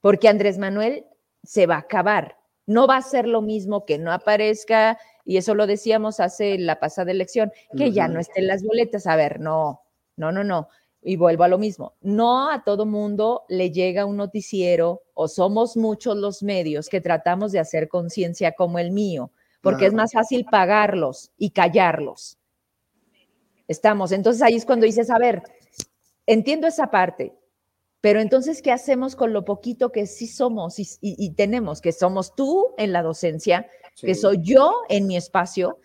Porque Andrés Manuel se va a acabar. No va a ser lo mismo que no aparezca, y eso lo decíamos hace la pasada elección, que ya no estén las boletas. A ver, no, no, no, no. Y vuelvo a lo mismo. No a todo mundo le llega un noticiero o somos muchos los medios que tratamos de hacer conciencia como el mío, porque es más fácil pagarlos y callarlos. Estamos. Entonces ahí es cuando dices, a ver, entiendo esa parte, pero entonces, ¿qué hacemos con lo poquito que sí somos y, tenemos? Que somos tú en la docencia, que soy yo en mi espacio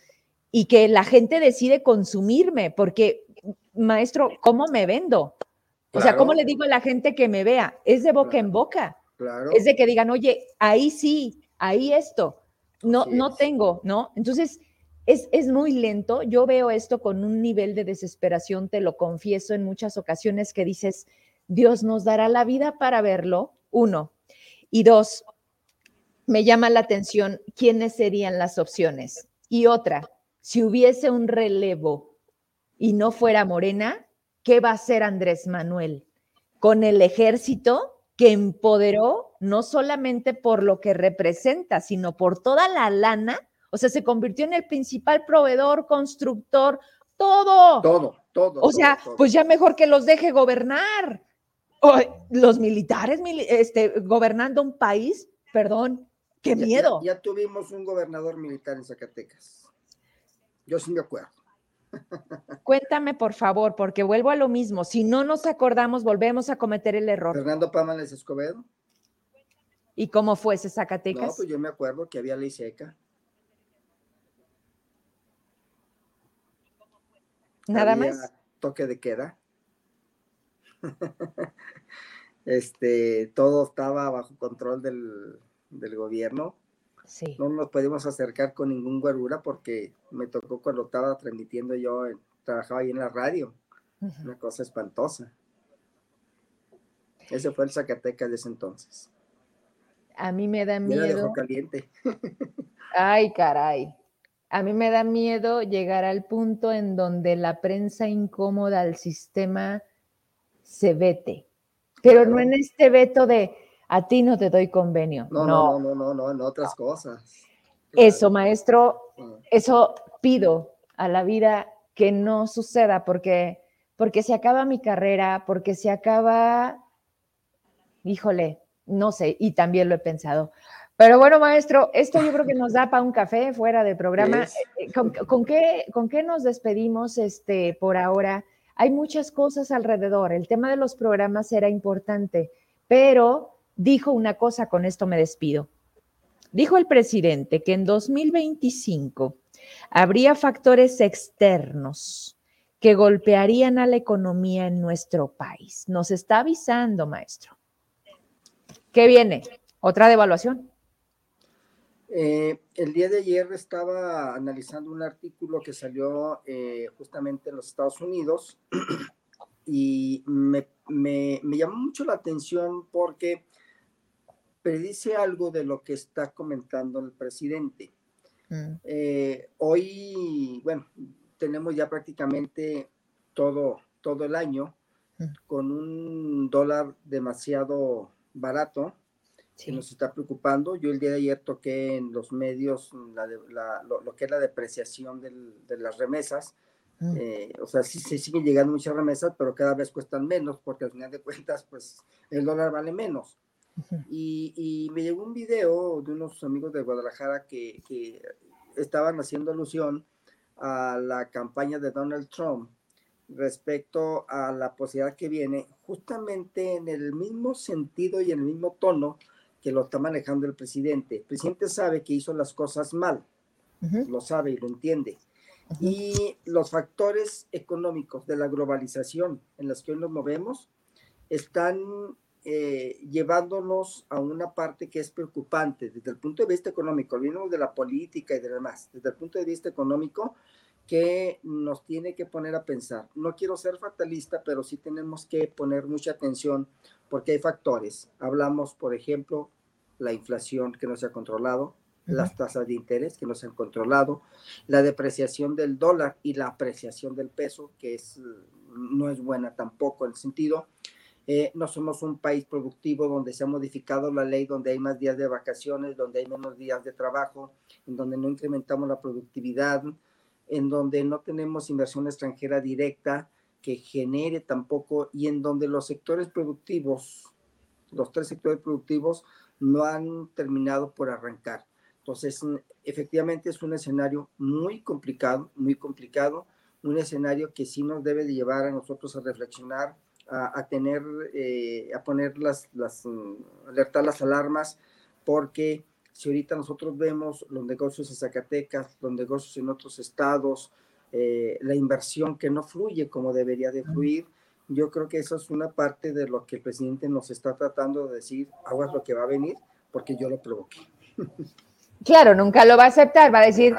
y que la gente decide consumirme, porque, maestro, ¿cómo me vendo? O sea, ¿cómo le digo a la gente que me vea? Es de boca en boca. Es de que digan, oye, ahí sí, ahí esto. No, no tengo, ¿no? Entonces, es, es, muy lento. Yo veo esto con un nivel de desesperación, te lo confieso en muchas ocasiones que dices, Dios nos dará la vida para verlo, uno. Y dos, me llama la atención quiénes serían las opciones. Y otra, si hubiese un relevo y no fuera Morena, ¿qué va a hacer Andrés Manuel? Con el ejército que empoderó no solamente por lo que representa, sino por toda la lana, o sea, se convirtió en el principal proveedor, constructor, todo.
Todo, todo.
O sea, pues ya mejor que los deje gobernar los militares este, gobernando un país, perdón, qué miedo.
Ya, tuvimos un gobernador militar en Zacatecas. Yo sí me acuerdo.
Cuéntame, por favor, porque vuelvo a lo mismo. Si no nos acordamos, volvemos a cometer el error.
Fernando Pámales Escobedo.
¿Y cómo fue ese Zacatecas?
No, pues yo me acuerdo que había ley seca.
Nada más.
Toque de queda. este, todo estaba bajo control del, gobierno. No nos podíamos acercar con ningún guarura porque me tocó cuando estaba transmitiendo yo, trabajaba ahí en la radio. Una cosa espantosa. Ese fue el Zacatecas de ese entonces.
A mí me da miedo.
caliente.
Ay, caray. a mí me da miedo llegar al punto en donde la prensa incómoda al sistema se vete, pero no en este veto de a ti no te doy convenio.
No, no, no, no, no, en otras cosas.
Eso, maestro, eso pido a la vida que no suceda porque porque se acaba mi carrera, porque se acaba, híjole, no sé, y también lo he pensado. Pero bueno, maestro, esto yo creo que nos da para un café fuera de programa. Eh, ¿Con, qué, ¿Con qué nos despedimos este, por ahora? Hay muchas cosas alrededor. El tema de los programas era importante, pero dijo una cosa, con esto me despido. Dijo el presidente que en 2025 habría factores externos que golpearían a la economía en nuestro país. Nos está avisando, maestro. ¿Qué viene? ¿Otra devaluación?
Eh, el día de ayer estaba analizando un artículo que salió eh, justamente en los Estados Unidos y me, llamó mucho la atención porque predice algo de lo que está comentando el presidente. Mm. Eh, hoy, bueno, tenemos ya prácticamente todo, todo el año mm. con un dólar demasiado barato que nos está preocupando. Yo el día de ayer toqué en los medios lo, que es la depreciación de las remesas. Mm. Eh, o sea, sí se siguen llegando muchas remesas, pero cada vez cuestan menos porque al final de cuentas, pues el dólar vale menos. Y, me llegó un video de unos amigos de Guadalajara que, que estaban haciendo alusión a la campaña de Donald Trump respecto a la posibilidad que viene justamente en el mismo sentido y en el mismo tono que lo está manejando el presidente. El presidente sabe que hizo las cosas mal, lo sabe y lo entiende. Y los factores económicos de la globalización en los que hoy nos movemos están eh, llevándonos a una parte que es preocupante desde el punto de vista económico, olvidemos de la política y de demás, desde el punto de vista económico, que nos tiene que poner a pensar. No quiero ser fatalista, pero sí tenemos que poner mucha atención porque hay factores. Hablamos, por ejemplo, la inflación que no se ha controlado, las tasas de interés que no se han controlado, la depreciación del dólar y la apreciación del peso, que es, no es buena tampoco en el sentido. Eh, no somos un país productivo donde se ha modificado la ley, donde hay más días de vacaciones, donde hay menos días de trabajo, en donde no incrementamos la productividad, en donde no tenemos inversión extranjera directa que genere tampoco y en donde los sectores productivos, los tres sectores productivos no han terminado por arrancar. Entonces, efectivamente es un escenario muy complicado, muy complicado, un escenario que sí nos debe de llevar a nosotros a reflexionar, a, tener, eh, a poner las, las, mm, alertar las alarmas, porque si ahorita nosotros vemos los negocios en Zacatecas, los negocios en otros estados, eh, la inversión que no fluye como debería de fluir, yo creo que eso es una parte de lo que el presidente nos está tratando de decir, aguas lo que va a venir, porque yo lo provoqué.
Claro, nunca lo va a aceptar, va a decir,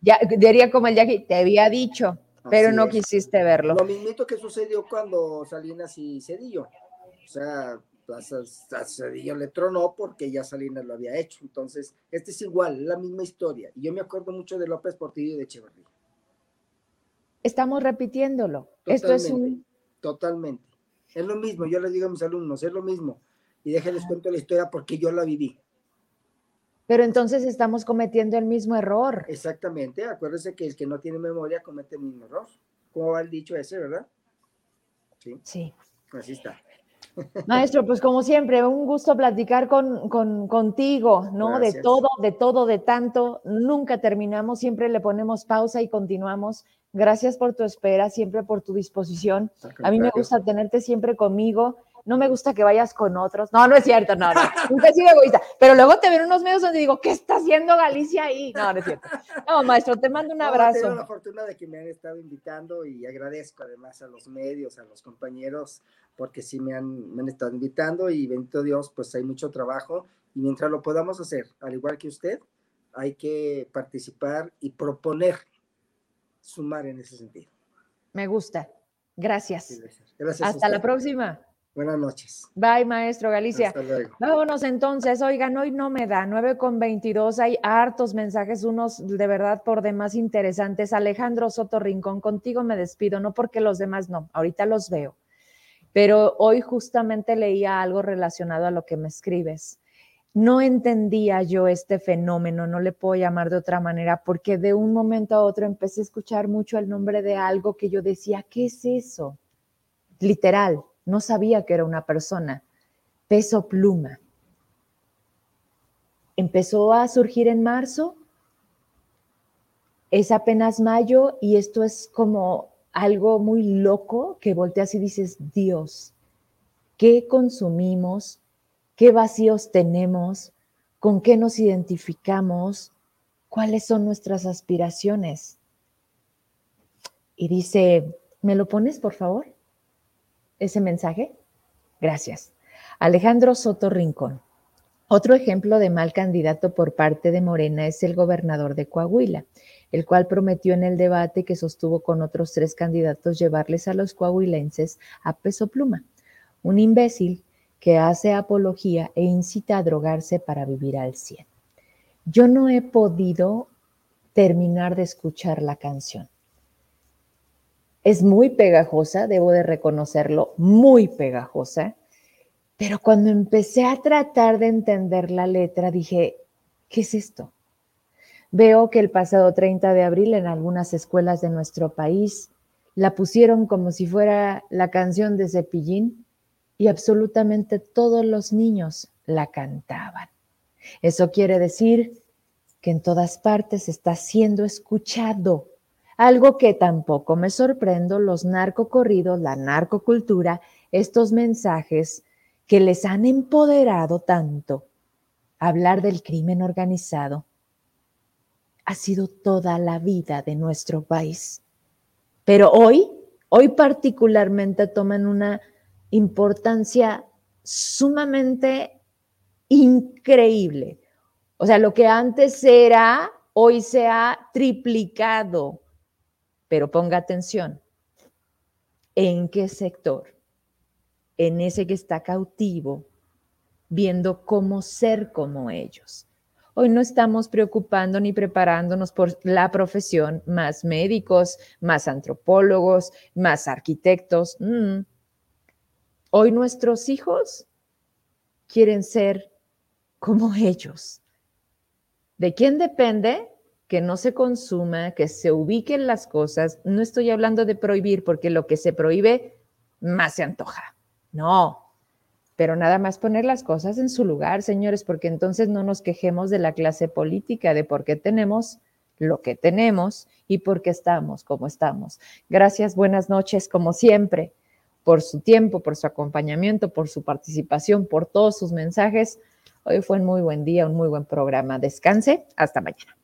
ya, diría como el Jackie, te había dicho, pero no quisiste verlo.
Lo mismo que sucedió cuando Salinas y Cedillo. O sea, Cedillo le tronó porque ya Salinas lo había hecho. Entonces, este es igual, la misma historia. Y yo me acuerdo mucho de López Portillo y de Echeverría.
Estamos repitiéndolo. Esto es un...
Totalmente. Es lo mismo, yo les digo a mis alumnos, es lo mismo. Y déjenles cuento la historia porque yo la viví.
Pero entonces estamos cometiendo el mismo error.
Exactamente. Acuérdense que el que no tiene memoria comete el mismo error. ¿Cómo va el dicho ese, verdad?
Sí. Sí.
Así está.
Maestro, pues como siempre, un gusto platicar con, contigo, ¿no? De todo, de todo, de tanto. Nunca terminamos, siempre le ponemos pausa y continuamos. Gracias por tu espera, siempre por tu disposición. A mí me gusta tenerte siempre conmigo no me gusta que vayas con otros. No, no es cierto, no, no, nunca he sido egoísta. Pero luego te ven unos medios donde digo, ¿qué está haciendo Galicia ahí? No, no es cierto. No, maestro, te mando un abrazo.
tengo la fortuna de que me han estado invitando y agradezco además a los medios, a los compañeros, porque sí me han, me han estado invitando y bendito Dios, pues hay mucho trabajo y mientras lo podamos hacer, al igual que usted, hay que participar y proponer, sumar en ese sentido.
Me gusta. Gracias. gracias. Hasta la próxima.
Buenas noches.
Bye, maestro Galicia. Hasta luego. Vámonos entonces. Oigan, hoy no me da 9 con 22. Hay hartos mensajes, unos de verdad por demás interesantes. Alejandro Soto Rincón, contigo me despido, no porque los demás no, ahorita los veo. Pero hoy justamente leía algo relacionado a lo que me escribes. No entendía yo este fenómeno, no le puedo llamar de otra manera, porque de un momento a otro empecé a escuchar mucho el nombre de algo que yo decía, ¿qué es eso? Literal no sabía que era una persona. Peso pluma. Empezó a surgir en marzo. Es apenas mayo y esto es como algo muy loco que volteas y dices, Dios, ¿qué consumimos? ¿Qué vacíos tenemos? ¿Con qué nos identificamos? ¿Cuáles son nuestras aspiraciones? Y dice, ¿me lo pones, por favor? Ese mensaje? Gracias. Alejandro Soto Rincón. Otro ejemplo de mal candidato por parte de Morena es el gobernador de Coahuila, el cual prometió en el debate que sostuvo con otros tres candidatos llevarles a los coahuilenses a peso pluma. Un imbécil que hace apología e incita a drogarse para vivir al 100. Yo no he podido terminar de escuchar la canción. Es muy pegajosa, debo de reconocerlo, muy pegajosa. Pero cuando empecé a tratar de entender la letra, dije, ¿qué es esto? Veo que el pasado 30 de abril en algunas escuelas de nuestro país la pusieron como si fuera la canción de Cepillín y absolutamente todos los niños la cantaban. Eso quiere decir que en todas partes está siendo escuchado algo que tampoco me sorprendo, los narcocorridos, la narcocultura, estos mensajes que les han empoderado tanto. Hablar del crimen organizado ha sido toda la vida de nuestro país. Pero hoy, hoy particularmente toman una importancia sumamente increíble. O sea, lo que antes era, hoy se ha triplicado pero ponga atención. ¿En qué sector? En ese que está cautivo, viendo cómo ser como ellos. Hoy no estamos preocupando ni preparándonos por la profesión, más médicos, más antropólogos, más arquitectos. Mm. Hoy nuestros hijos quieren ser como ellos. ¿De quién depende? Que no se consuma, que se ubiquen las cosas. No estoy hablando de prohibir, porque lo que se prohíbe más se antoja. No, pero nada más poner las cosas en su lugar, señores, porque entonces no nos quejemos de la clase política, de por qué tenemos lo que tenemos y por qué estamos como estamos. Gracias, buenas noches, como siempre, por su tiempo, por su acompañamiento, por su participación, por todos sus mensajes. Hoy fue un muy buen día, un muy buen programa. Descanse, hasta mañana.